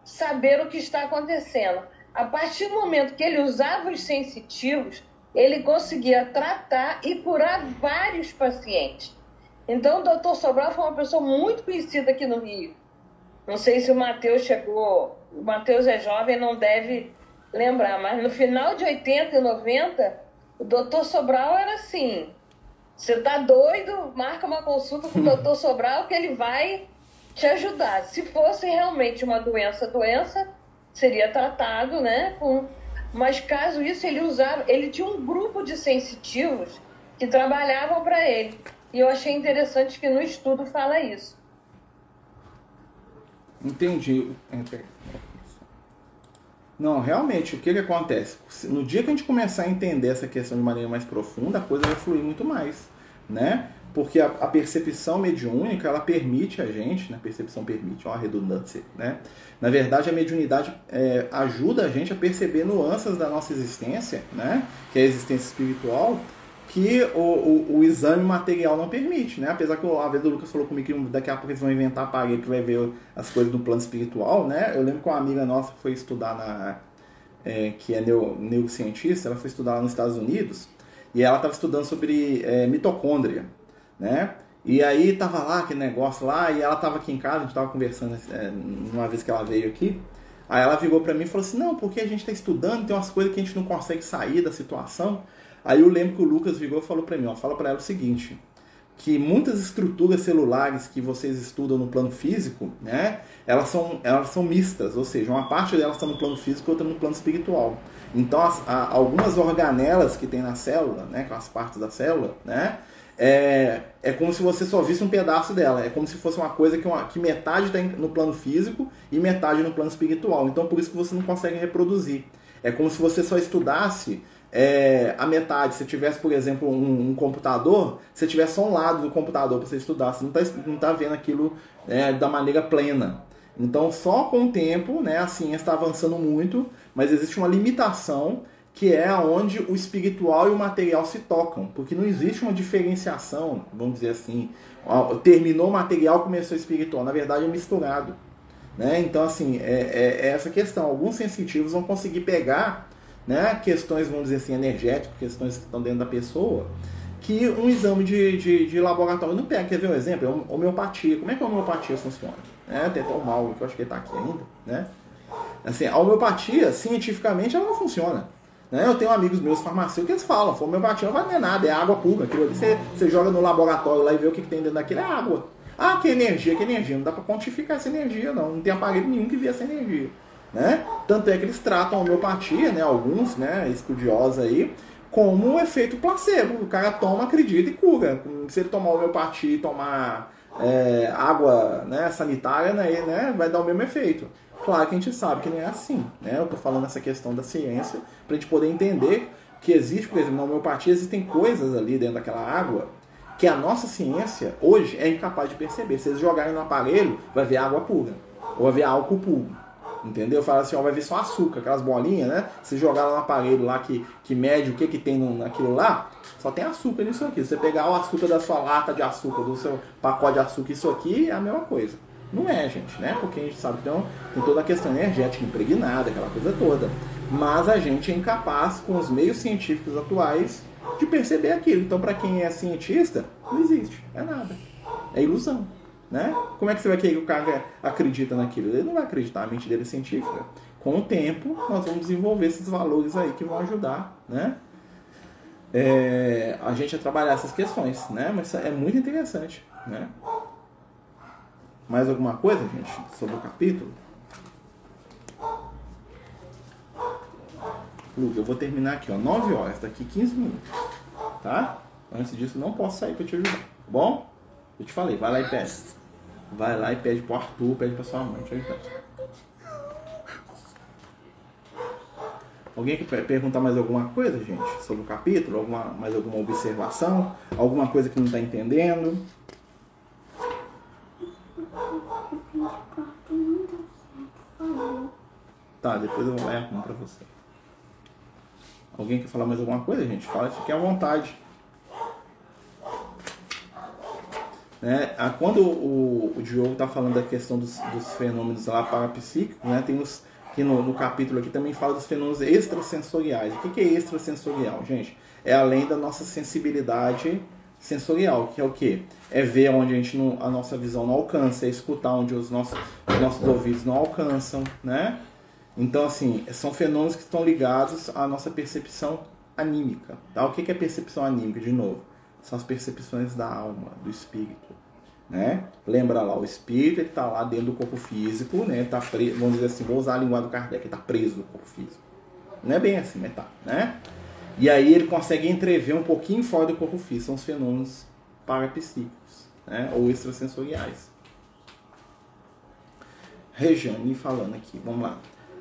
saber o que está acontecendo. A partir do momento que ele usava os sensitivos, ele conseguia tratar e curar vários pacientes. Então, o doutor Sobral foi uma pessoa muito conhecida aqui no Rio. Não sei se o Matheus chegou. O Matheus é jovem, não deve lembrar, mas no final de 80 e 90, o doutor Sobral era assim: você tá doido? Marca uma consulta com o <laughs> doutor Sobral que ele vai te ajudar. Se fosse realmente uma doença, doença, seria tratado, né? Com... Mas caso isso, ele usava, ele tinha um grupo de sensitivos que trabalhavam para ele. E eu achei interessante que no estudo fala isso. Entendi. Não, realmente, o que, que acontece? No dia que a gente começar a entender essa questão de maneira mais profunda, a coisa vai fluir muito mais, né? Porque a, a percepção mediúnica, ela permite a gente, né? percepção permite, ó, a redundância, né? Na verdade, a mediunidade é, ajuda a gente a perceber nuances da nossa existência, né? Que é a existência espiritual, que o, o, o, exame material não permite, né? Apesar que a vez do Lucas falou comigo que daqui a pouco eles vão inventar aparelho que vai ver as coisas do plano espiritual, né? Eu lembro que uma amiga nossa foi estudar na... É, que é neuro, neurocientista, ela foi estudar lá nos Estados Unidos e ela estava estudando sobre é, mitocôndria, né? E aí tava lá aquele negócio lá e ela tava aqui em casa, a gente tava conversando é, uma vez que ela veio aqui, aí ela virou para mim e falou assim, não, porque a gente está estudando, tem umas coisas que a gente não consegue sair da situação, Aí eu lembro que o Lucas Vigor falou para mim, ó, fala para ela o seguinte, que muitas estruturas celulares que vocês estudam no plano físico, né, elas são, elas são mistas, ou seja, uma parte delas está no plano físico e outra no plano espiritual. Então, as, a, algumas organelas que tem na célula, né, com as partes da célula, né, é, é como se você só visse um pedaço dela. É como se fosse uma coisa que, uma, que metade está no plano físico e metade no plano espiritual. Então, por isso que você não consegue reproduzir. É como se você só estudasse é, a metade, se tivesse, por exemplo, um, um, computador, se tivesse só um lado do computador para você estudar, você não está não tá vendo aquilo é, da maneira plena. Então, só com o tempo, né, a ciência está avançando muito, mas existe uma limitação que é onde o espiritual e o material se tocam, porque não existe uma diferenciação, vamos dizer assim, terminou o material, começou o espiritual, na verdade é misturado. Né? Então, assim, é, é, é essa questão. Alguns sensitivos vão conseguir pegar né, questões, vamos dizer assim, energéticas, questões que estão dentro da pessoa, que um exame de, de, de laboratório não pega. Quer ver um exemplo? É homeopatia. Como é que a homeopatia funciona? É, tem até o mal, que eu acho que ele está aqui ainda. Né? Assim, a homeopatia, cientificamente, ela não funciona. Né? Eu tenho amigos meus farmacêuticos que eles falam, homeopatia não vai ter nada, é água pura. Aquilo ali, você, você joga no laboratório lá e vê o que, que tem dentro daquilo, é água. Ah, que energia, que energia. Não dá para quantificar essa energia, não. Não tem aparelho nenhum que vê essa energia. Né? Tanto é que eles tratam a homeopatia, né, alguns né, estudiosos aí, como um efeito placebo. O cara toma, acredita e cura. Se ele tomar homeopatia e tomar é, água né, sanitária, né, né, vai dar o mesmo efeito. Claro que a gente sabe que não é assim. Né? Eu estou falando essa questão da ciência para a gente poder entender que existe, por exemplo, na homeopatia existem coisas ali dentro daquela água que a nossa ciência hoje é incapaz de perceber. Se eles jogarem no aparelho, vai ver água pura. Ou vai ver álcool puro. Entendeu? Fala assim, ó, vai ver só açúcar, aquelas bolinhas, né? Se jogar lá no aparelho lá que, que mede o que, que tem naquilo lá, só tem açúcar nisso aqui. Se você pegar o açúcar da sua lata de açúcar, do seu pacote de açúcar, isso aqui é a mesma coisa. Não é, gente, né? Porque a gente sabe que então, tem toda a questão energética impregnada, aquela coisa toda. Mas a gente é incapaz, com os meios científicos atuais, de perceber aquilo. Então, para quem é cientista, não existe. É nada. É ilusão. Né? Como é que você vai querer que o cara acredita naquilo? Ele não vai acreditar, a mente dele é científica. Com o tempo, nós vamos desenvolver esses valores aí que vão ajudar né? É, a gente a trabalhar essas questões. Né? Mas é muito interessante. Né? Mais alguma coisa, gente, sobre o capítulo? Lucas, eu vou terminar aqui, ó, 9 horas, daqui 15 minutos. Tá? Antes disso, não posso sair para te ajudar. Tá bom? Eu te falei, vai lá e pede. Vai lá e pede pro Arthur, pede pra sua mãe. Deixa. Alguém quer perguntar mais alguma coisa, gente, sobre o capítulo? Alguma, mais alguma observação? Alguma coisa que não está entendendo? Tá, depois eu vou arrumar para você. Alguém quer falar mais alguma coisa, gente? Fala, fique à vontade. Né? Quando o, o Diogo está falando da questão dos, dos fenômenos lá parapsíquicos, né? tem os, que no, no, capítulo aqui também fala dos fenômenos extrasensoriais. O que, que é extrasensorial, gente? É além da nossa sensibilidade sensorial, que é o que? É ver onde a, gente não, a nossa visão não alcança, é escutar onde os nossos, os nossos ouvidos não alcançam, né? Então, assim, são fenômenos que estão ligados à nossa percepção anímica. Tá? O que é percepção anímica, de novo? São as percepções da alma, do espírito. Né? Lembra lá, o espírito está lá dentro do corpo físico, né? Tá preso, vamos dizer assim, vou usar a linguagem do Kardec, está preso no corpo físico. Não é bem assim, mas tá, né? E aí ele consegue entrever um pouquinho fora do corpo físico, são os fenômenos parapsíquicos, né? Ou extrasensoriais. Rejane falando aqui, vamos lá.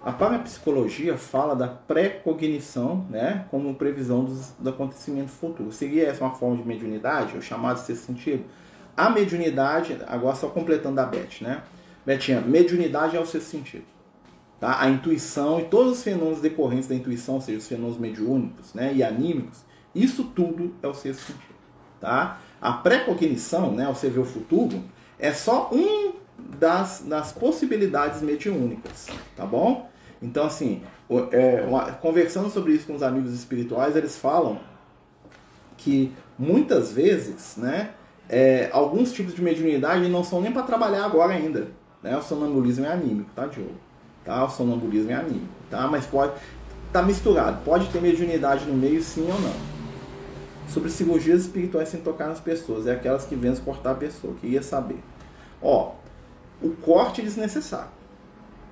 A parapsicologia fala da pré-cognição, né, como previsão dos, do acontecimento futuro. Seria essa uma forma de mediunidade, ou chamado de sentido? A mediunidade, agora só completando a Beth, né? Betinha, mediunidade é o sexto sentido. Tá? A intuição e todos os fenômenos decorrentes da intuição, ou seja, os fenômenos mediúnicos né, e anímicos, isso tudo é o sexto sentido. Tá? A pré-cognição, né, você vê o futuro, é só um das, das possibilidades mediúnicas, tá bom? Então, assim, é, uma, conversando sobre isso com os amigos espirituais, eles falam que muitas vezes, né, é, alguns tipos de mediunidade não são nem para trabalhar agora ainda. Né? O sonambulismo é anímico, tá, Diogo? Tá? O sonambulismo é anímico, tá? Mas pode tá misturado. Pode ter mediunidade no meio, sim ou não. Sobre cirurgias espirituais sem tocar nas pessoas, é aquelas que vêm cortar a pessoa, que ia saber. Ó, o corte é desnecessário.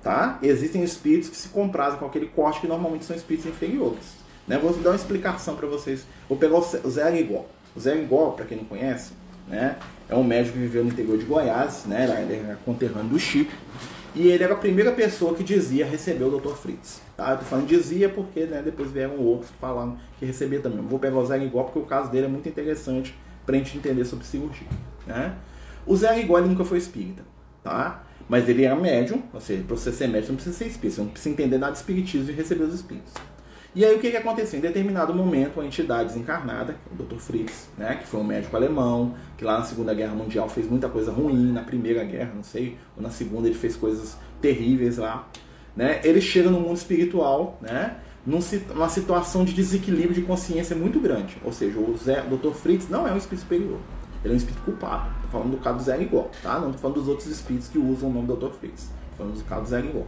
Tá? Existem espíritos que se comprazem com aquele corte que normalmente são espíritos inferiores. Né? Vou dar uma explicação para vocês. Vou pegar o Zé Igual. O Zé Igual, para quem não conhece, né? é um médico que viveu no interior de Goiás, né? ele era conterrâneo do Chico. E ele era a primeira pessoa que dizia receber o Dr. Fritz. Tá? Eu tô falando dizia porque né, depois vieram outros falando que recebia também. Vou pegar o Zé Igual porque o caso dele é muito interessante para a gente entender sobre cirurgia. Né? O Zé Igual nunca foi espírita tá? Mas ele era médium, ou seja, para você ser médium não precisa ser espírito, você não precisa entender nada de espiritismo e receber os espíritos. E aí o que, que aconteceu? Em determinado momento, uma entidade desencarnada, é o Dr. Fritz, né, que foi um médico alemão, que lá na Segunda Guerra Mundial fez muita coisa ruim, na Primeira Guerra, não sei, ou na Segunda ele fez coisas terríveis lá, né? Ele chega no mundo espiritual, né? Numa situação de desequilíbrio de consciência muito grande. Ou seja, o Dr. Fritz não é um espírito superior. Ele é um espírito culpado. Tô falando do caso do Zé Igual, tá? Não tô falando dos outros espíritos que usam o nome do Dr. Fritz. Tô falando do caso do Zé Igual.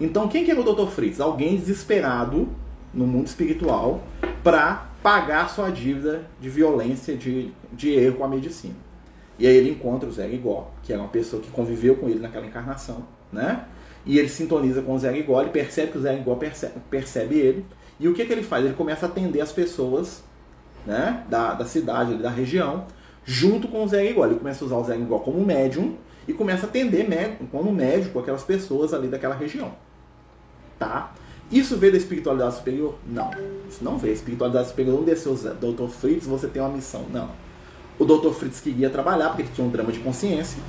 Então, quem que é o Dr. Fritz? Alguém desesperado no mundo espiritual para pagar sua dívida de violência, de, de erro com a medicina. E aí ele encontra o Zé Igual, que é uma pessoa que conviveu com ele naquela encarnação, né? E ele sintoniza com o Zé Igual, ele percebe que o Zé Igual percebe, percebe ele. E o que, que ele faz? Ele começa a atender as pessoas né, da, da cidade, da região, junto com o Zé Igual. Ele começa a usar o Zé Igual como médium e começa a atender como médico aquelas pessoas ali daquela região. Tá? Isso veio da espiritualidade superior? Não. Isso não veio. A espiritualidade superior não desceu o Dr. Fritz, você tem uma missão. Não. O Dr. Fritz queria trabalhar porque ele tinha um drama de consciência.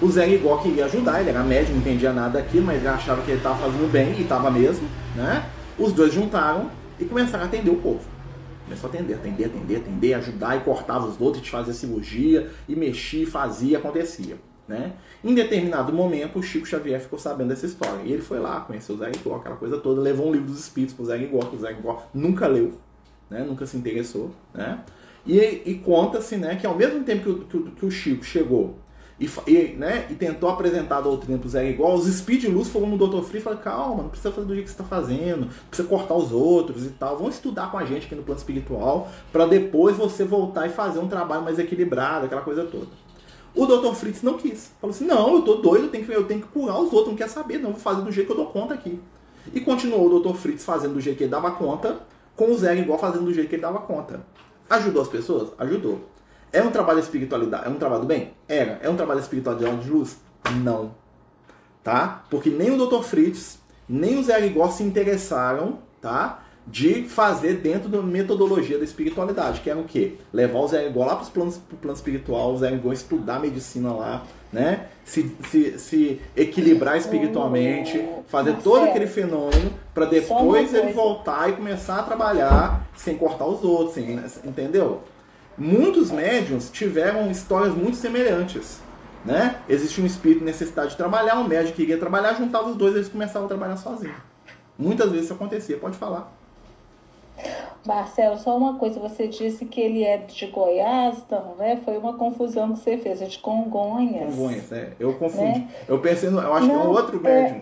O Zé Igual queria ajudar, ele era médium, não entendia nada daquilo, mas ele achava que ele estava fazendo bem e estava mesmo. Né? Os dois juntaram e começaram a atender o povo. Começou a atender, atender, atender, atender, ajudar e cortava os outros, e fazia cirurgia, e mexia, fazia, acontecia. Né? Em determinado momento, o Chico Xavier ficou sabendo dessa história. E ele foi lá, conheceu o Zé Iguó, aquela coisa toda, levou um livro dos Espíritos para o Zé Iguó, que o Zé Iguó nunca leu, né? nunca se interessou. Né? E, e conta-se né, que ao mesmo tempo que o, que, que o Chico chegou e, e, né, e tentou apresentar a doutrina para o Zé igual, os Speed Luz foram no Dr. Free falaram, calma, não precisa fazer do jeito que você está fazendo, não precisa cortar os outros e tal, vamos estudar com a gente aqui no plano espiritual, para depois você voltar e fazer um trabalho mais equilibrado, aquela coisa toda. O Dr. Fritz não quis. Falou assim, não, eu tô doido, eu tenho que, eu tenho que curar os outros, não quer saber, não, vou fazer do jeito que eu dou conta aqui. E continuou o Dr. Fritz fazendo do jeito que ele dava conta, com o Zé igual fazendo do jeito que ele dava conta. Ajudou as pessoas? Ajudou. É um trabalho de espiritualidade, é um trabalho do bem? Era. É um trabalho de espiritualidade de luz? Não. Tá? Porque nem o Dr. Fritz, nem o Zé Rigor se interessaram, tá? De fazer dentro da metodologia da espiritualidade, que era o quê? Levar o Zé Rigor lá para o plano, plano espiritual, o Zé Rigor estudar medicina lá, né? Se, se, se equilibrar espiritualmente, fazer todo aquele fenômeno para depois ele voltar e começar a trabalhar sem cortar os outros, sem, entendeu? Muitos médiums tiveram histórias muito semelhantes. Né? Existia um espírito de necessidade de trabalhar, um médico queria trabalhar, juntava os dois e eles começavam a trabalhar sozinhos. Muitas vezes isso acontecia, pode falar. Marcelo, só uma coisa, você disse que ele é de Goiás, não, né? Foi uma confusão que você fez, é de Congonhas. Congonhas, é. Eu confundi. Né? Eu pensei, no, eu acho não, que é um outro é médium.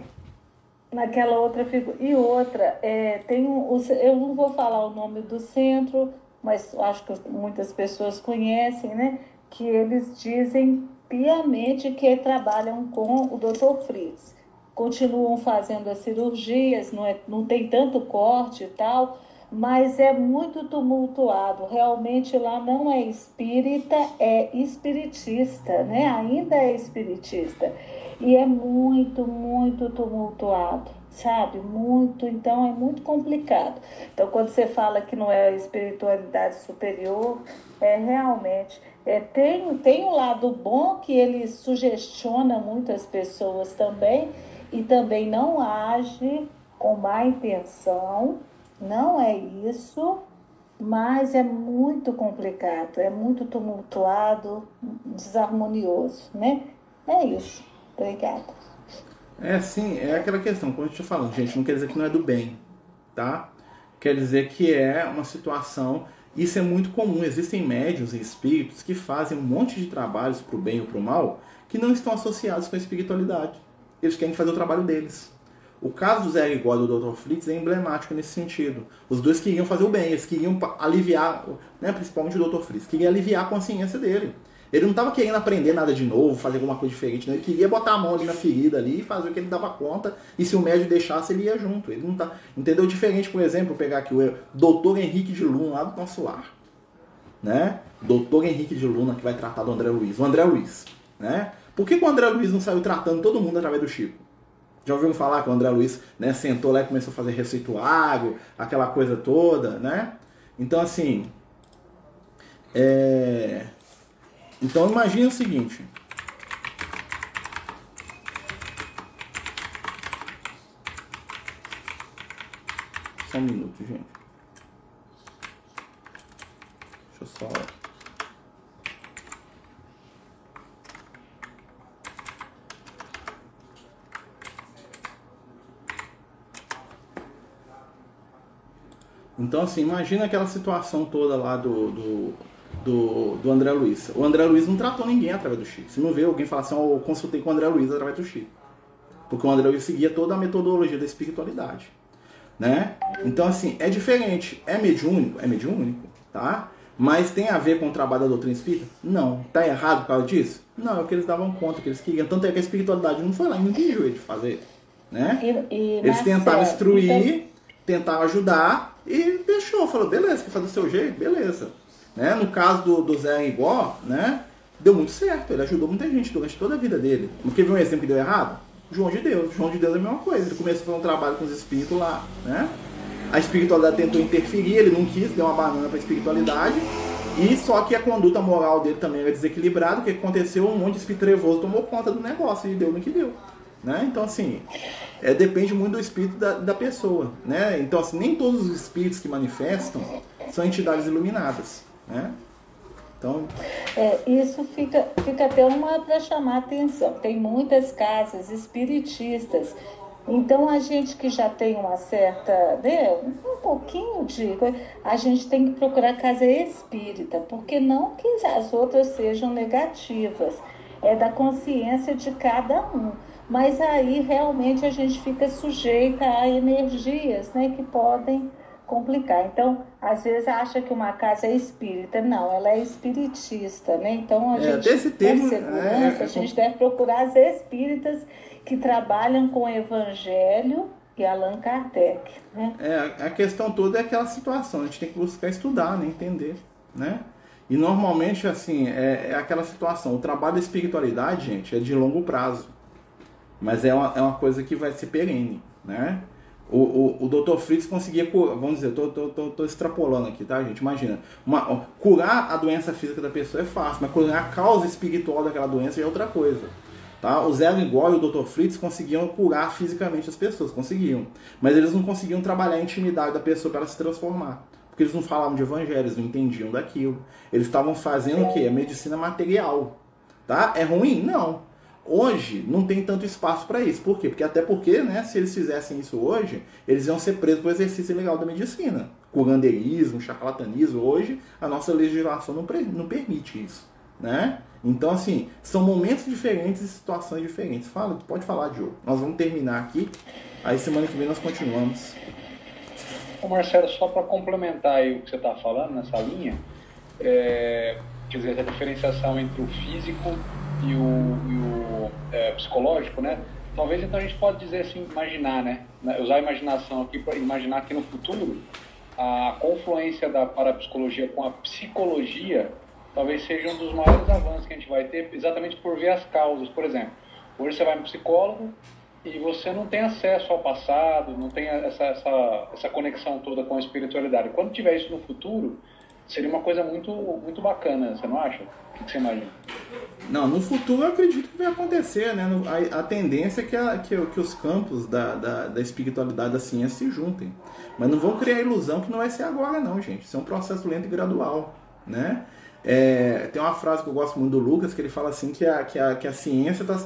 Naquela outra figura. E outra, é, tem um, eu não vou falar o nome do centro, mas acho que muitas pessoas conhecem, né? Que eles dizem piamente que trabalham com o Dr. Fritz. Continuam fazendo as cirurgias, não, é, não tem tanto corte e tal, mas é muito tumultuado. Realmente lá não é espírita, é espiritista, né? Ainda é espiritista. E é muito, muito tumultuado sabe? Muito, então é muito complicado. Então, quando você fala que não é espiritualidade superior, é realmente. É, tem, tem um lado bom que ele sugestiona muitas pessoas também e também não age com má intenção, não é isso, mas é muito complicado, é muito tumultuado, desarmonioso, né? É isso. Obrigada. É, sim, é aquela questão, como a gente falando, gente, não quer dizer que não é do bem, tá? Quer dizer que é uma situação, isso é muito comum, existem médios e espíritos que fazem um monte de trabalhos para o bem ou para o mal, que não estão associados com a espiritualidade. Eles querem fazer o trabalho deles. O caso do Zé Rigor e do Dr. Fritz é emblemático nesse sentido. Os dois queriam fazer o bem, eles queriam aliviar, né, principalmente o Dr. Fritz, queria aliviar a consciência dele. Ele não estava querendo aprender nada de novo, fazer alguma coisa diferente, não. Ele queria botar a mão ali na ferida ali e fazer o que ele dava conta. E se o médico deixasse, ele ia junto. Ele não tá. Entendeu? Diferente, por exemplo, pegar aqui o doutor Henrique de Luna, lá do nosso lar. Né? Doutor Henrique de Luna, que vai tratar do André Luiz. O André Luiz. Né? Por que, que o André Luiz não saiu tratando todo mundo através do Chico? Já ouviram falar que o André Luiz né, sentou lá e começou a fazer receituário, aquela coisa toda, né? Então, assim, é... Então imagine o seguinte. Só um minuto, gente. Deixa eu só. Então, assim, imagina aquela situação toda lá do, do do, do André Luiz. O André Luiz não tratou ninguém através do Chico. Você não vê alguém falar assim, oh, eu consultei com o André Luiz através do Chico. Porque o André Luiz seguia toda a metodologia da espiritualidade. Né? Então, assim, é diferente. É mediúnico? É mediúnico, tá? Mas tem a ver com o trabalho da doutrina espírita? Não. Tá errado por causa disso? Não, é o que eles davam conta, que eles queriam. Tanto é que a espiritualidade não foi lá não impediu ele de fazer. Né? E, e, eles tentaram instruir, então... tentaram ajudar e deixou. Falou, beleza, quer fazer do seu jeito? Beleza. Né? No caso do, do Zé Rigó, né? deu muito certo, ele ajudou muita gente durante toda a vida dele. Quer ver um exemplo que deu errado? João de Deus. João de Deus é a mesma coisa. Ele começou um trabalho com os espíritos lá, né? A espiritualidade tentou interferir, ele não quis, deu uma banana para a espiritualidade. E só que a conduta moral dele também era desequilibrada. O que aconteceu? Um monte de espírito trevoso tomou conta do negócio e deu no que deu. Né? Então, assim, é, depende muito do espírito da, da pessoa. Né? Então, assim, nem todos os espíritos que manifestam são entidades iluminadas. Né? Então... É, isso fica, fica até uma para chamar atenção. Tem muitas casas espiritistas. Então a gente que já tem uma certa, né, um pouquinho de. A gente tem que procurar casa espírita, porque não que as outras sejam negativas. É da consciência de cada um. Mas aí realmente a gente fica sujeita a energias né, que podem complicar. Então, às vezes acha que uma casa é espírita. Não, ela é espiritista, né? Então, a é, gente, desse termo, segurança, é, é, a gente deve procurar as espíritas que trabalham com o evangelho e Allan Kardec, né? É, a questão toda é aquela situação. A gente tem que buscar estudar, né? Entender, né? E normalmente, assim, é, é aquela situação. O trabalho da espiritualidade, gente, é de longo prazo. Mas é uma, é uma coisa que vai ser perene, né? O, o, o Dr. Fritz conseguia, vamos dizer, tô, tô, tô, tô, extrapolando aqui, tá, gente? Imagina, uma, curar a doença física da pessoa é fácil, mas curar a causa espiritual daquela doença é outra coisa. Tá? O Zé Igual e o Dr. Fritz conseguiam curar fisicamente as pessoas, conseguiam. Mas eles não conseguiam trabalhar a intimidade da pessoa para ela se transformar. Porque eles não falavam de evangelho, eles não entendiam daquilo. Eles estavam fazendo o quê? A medicina material. Tá? É ruim? Não. Hoje não tem tanto espaço para isso. Por quê? Porque até porque, né, se eles fizessem isso hoje, eles iam ser presos por exercício ilegal da medicina. Curandeirismo, charlatanismo. Hoje a nossa legislação não, não permite isso. Né? Então, assim, são momentos diferentes e situações diferentes. Fala, pode falar, Diogo. Nós vamos terminar aqui. Aí semana que vem nós continuamos. Ô Marcelo, só para complementar aí o que você está falando nessa linha, é, quer dizer, a diferenciação entre o físico e o, e o é, psicológico, né? Talvez então a gente pode dizer assim, imaginar, né? Usar a imaginação aqui para imaginar que no futuro a confluência da parapsicologia com a psicologia talvez seja um dos maiores avanços que a gente vai ter, exatamente por ver as causas. Por exemplo, hoje você vai no psicólogo e você não tem acesso ao passado, não tem essa, essa, essa conexão toda com a espiritualidade. Quando tiver isso no futuro, seria uma coisa muito, muito bacana, você não acha? O que você imagina? Não, no futuro eu acredito que vai acontecer, né? A, a tendência é que, a, que, que, os campos da, da, da, espiritualidade da ciência se juntem. Mas não vão criar a ilusão que não vai ser agora, não, gente. Isso é um processo lento e gradual, né? É, tem uma frase que eu gosto muito do Lucas, que ele fala assim que a, que a, que a ciência está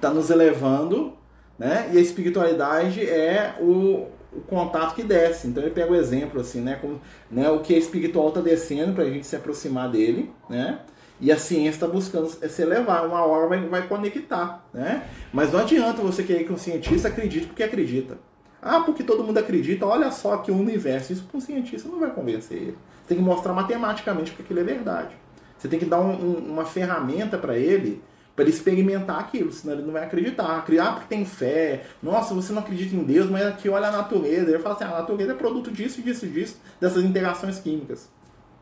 tá nos elevando, né? E a espiritualidade é o, o contato que desce. Então ele pega o exemplo assim, né? Como, né? O que é espiritual está descendo para a gente se aproximar dele, né? E a ciência está buscando se elevar, uma hora vai, vai conectar, né? Mas não adianta você querer que um cientista acredite porque acredita. Ah, porque todo mundo acredita, olha só que o universo, isso para um cientista não vai convencer ele. Você tem que mostrar matematicamente que aquilo é verdade. Você tem que dar um, um, uma ferramenta para ele, para ele experimentar aquilo, senão ele não vai acreditar. Criar porque tem fé. Nossa, você não acredita em Deus, mas aqui olha a natureza. Ele fala assim: ah, a natureza é produto disso, disso, disso, dessas interações químicas.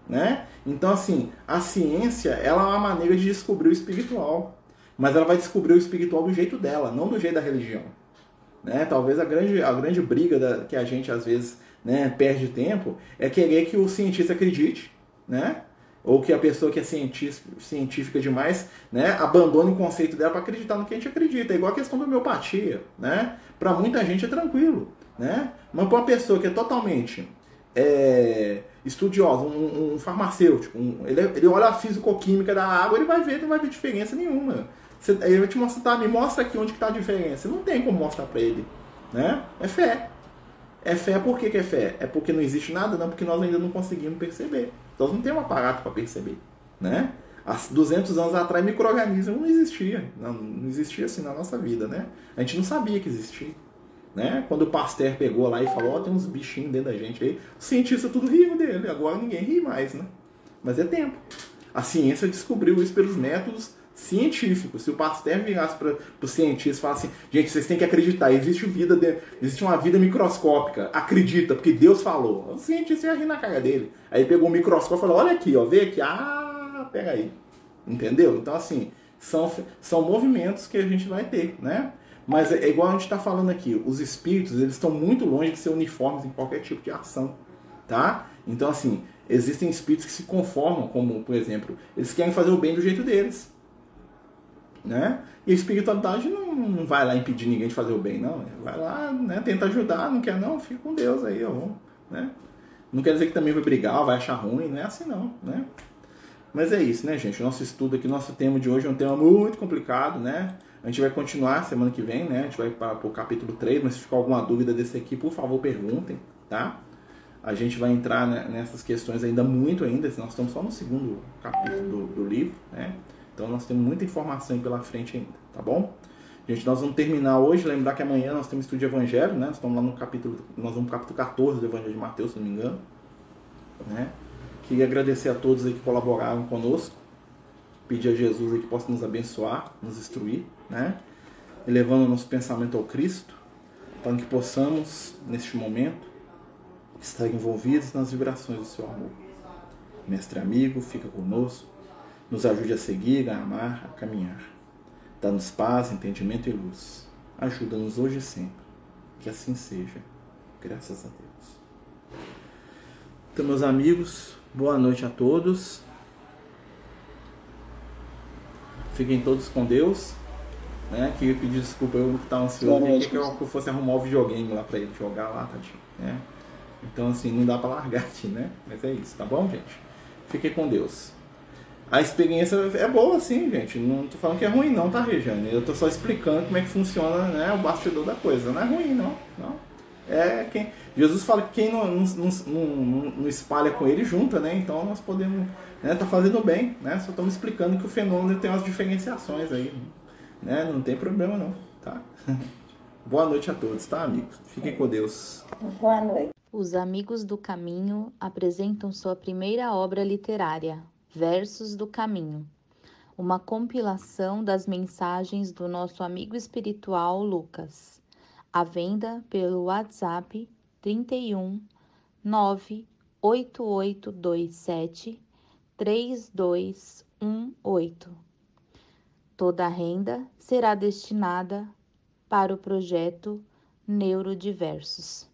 Né? Então, assim, a ciência ela é uma maneira de descobrir o espiritual. Mas ela vai descobrir o espiritual do jeito dela, não do jeito da religião. Né? Talvez a grande, a grande briga da, que a gente às vezes né, perde tempo é querer que o cientista acredite, né? Ou que a pessoa que é científica demais né, abandone o conceito dela para acreditar no que a gente acredita. É igual a questão da homeopatia. Né? Para muita gente é tranquilo. Né? Mas para uma pessoa que é totalmente é, estudiosa, um, um farmacêutico, um, ele, ele olha a físico-química da água, ele vai ver, não vai ver diferença nenhuma. Você, ele vai te mostrar, tá, me mostra aqui onde está a diferença. Não tem como mostrar para ele. Né? É fé. É fé por que, que é fé? É porque não existe nada? Não, porque nós ainda não conseguimos perceber. Nós não temos um aparato para perceber. Né? Há 200 anos atrás, microorganismo não existia. Não, não existia assim na nossa vida. Né? A gente não sabia que existia. Né? Quando o Pasteur pegou lá e falou, ó, oh, tem uns bichinhos dentro da gente aí, os cientistas tudo riam dele, agora ninguém ri mais, né? Mas é tempo. A ciência descobriu isso pelos métodos científico. Se o Pasteur virasse para os cientistas e falasse assim, gente, vocês têm que acreditar, existe vida, de, existe uma vida microscópica, acredita, porque Deus falou. O cientista ia rir na cara dele. Aí pegou o microscópio e falou, olha aqui, ó, vê aqui, ah, pega aí. Entendeu? Então, assim, são, são movimentos que a gente vai ter, né? Mas é, é igual a gente está falando aqui, os espíritos, eles estão muito longe de ser uniformes em qualquer tipo de ação, tá? Então, assim, existem espíritos que se conformam, como, por exemplo, eles querem fazer o bem do jeito deles né? E a espiritualidade não, não vai lá impedir ninguém de fazer o bem, não. Vai lá, né? Tenta ajudar, não quer não, fica com Deus aí, ó, né? Não quer dizer que também vai brigar, vai achar ruim, não é assim não, né? Mas é isso, né, gente? O nosso estudo aqui, nosso tema de hoje é um tema muito complicado, né? A gente vai continuar semana que vem, né? A gente vai para o capítulo 3, mas se ficar alguma dúvida desse aqui, por favor, perguntem, tá? A gente vai entrar nessas questões ainda muito ainda, nós estamos só no segundo capítulo do, do livro, né? Então nós temos muita informação pela frente ainda, tá bom? Gente, nós vamos terminar hoje, lembrar que amanhã nós temos estudo de Evangelho, né? Nós estamos lá no capítulo, nós vamos no capítulo 14 do Evangelho de Mateus, se não me engano. Né? Queria agradecer a todos aí que colaboraram conosco. Pedir a Jesus aí que possa nos abençoar, nos instruir, né? Elevando o nosso pensamento ao Cristo, para que possamos, neste momento, estar envolvidos nas vibrações do seu amor. Mestre amigo, fica conosco, nos ajude a seguir, a amar, a caminhar. Dá-nos paz, entendimento e luz. Ajuda-nos hoje e sempre. Que assim seja. Graças a Deus. Então, meus amigos, boa noite a todos. Fiquem todos com Deus. Né? Que eu pedi desculpa, eu que estava ansioso, eu que eu fosse arrumar o videogame lá para ele jogar lá, tadinho. Né? Então, assim, não dá para largar aqui, né? Mas é isso, tá bom, gente? Fiquem com Deus. A experiência é boa, sim, gente. Não tô falando que é ruim, não, tá, Regiane? Eu tô só explicando como é que funciona né, o bastidor da coisa. Não é ruim, não. não. É quem... Jesus fala que quem não, não, não, não, espalha com ele junta, né? Então nós podemos. Né, tá fazendo bem, né? Só estamos explicando que o fenômeno tem umas diferenciações aí. Né? Não tem problema, não, tá? <laughs> Boa noite a todos, tá, amigos? Fiquem com Deus. Boa noite. Os Amigos do Caminho apresentam sua primeira obra literária, Versos do Caminho, uma compilação das mensagens do nosso amigo espiritual Lucas, à venda pelo WhatsApp 31 98827 3218. Toda a renda será destinada para o projeto Neurodiversos.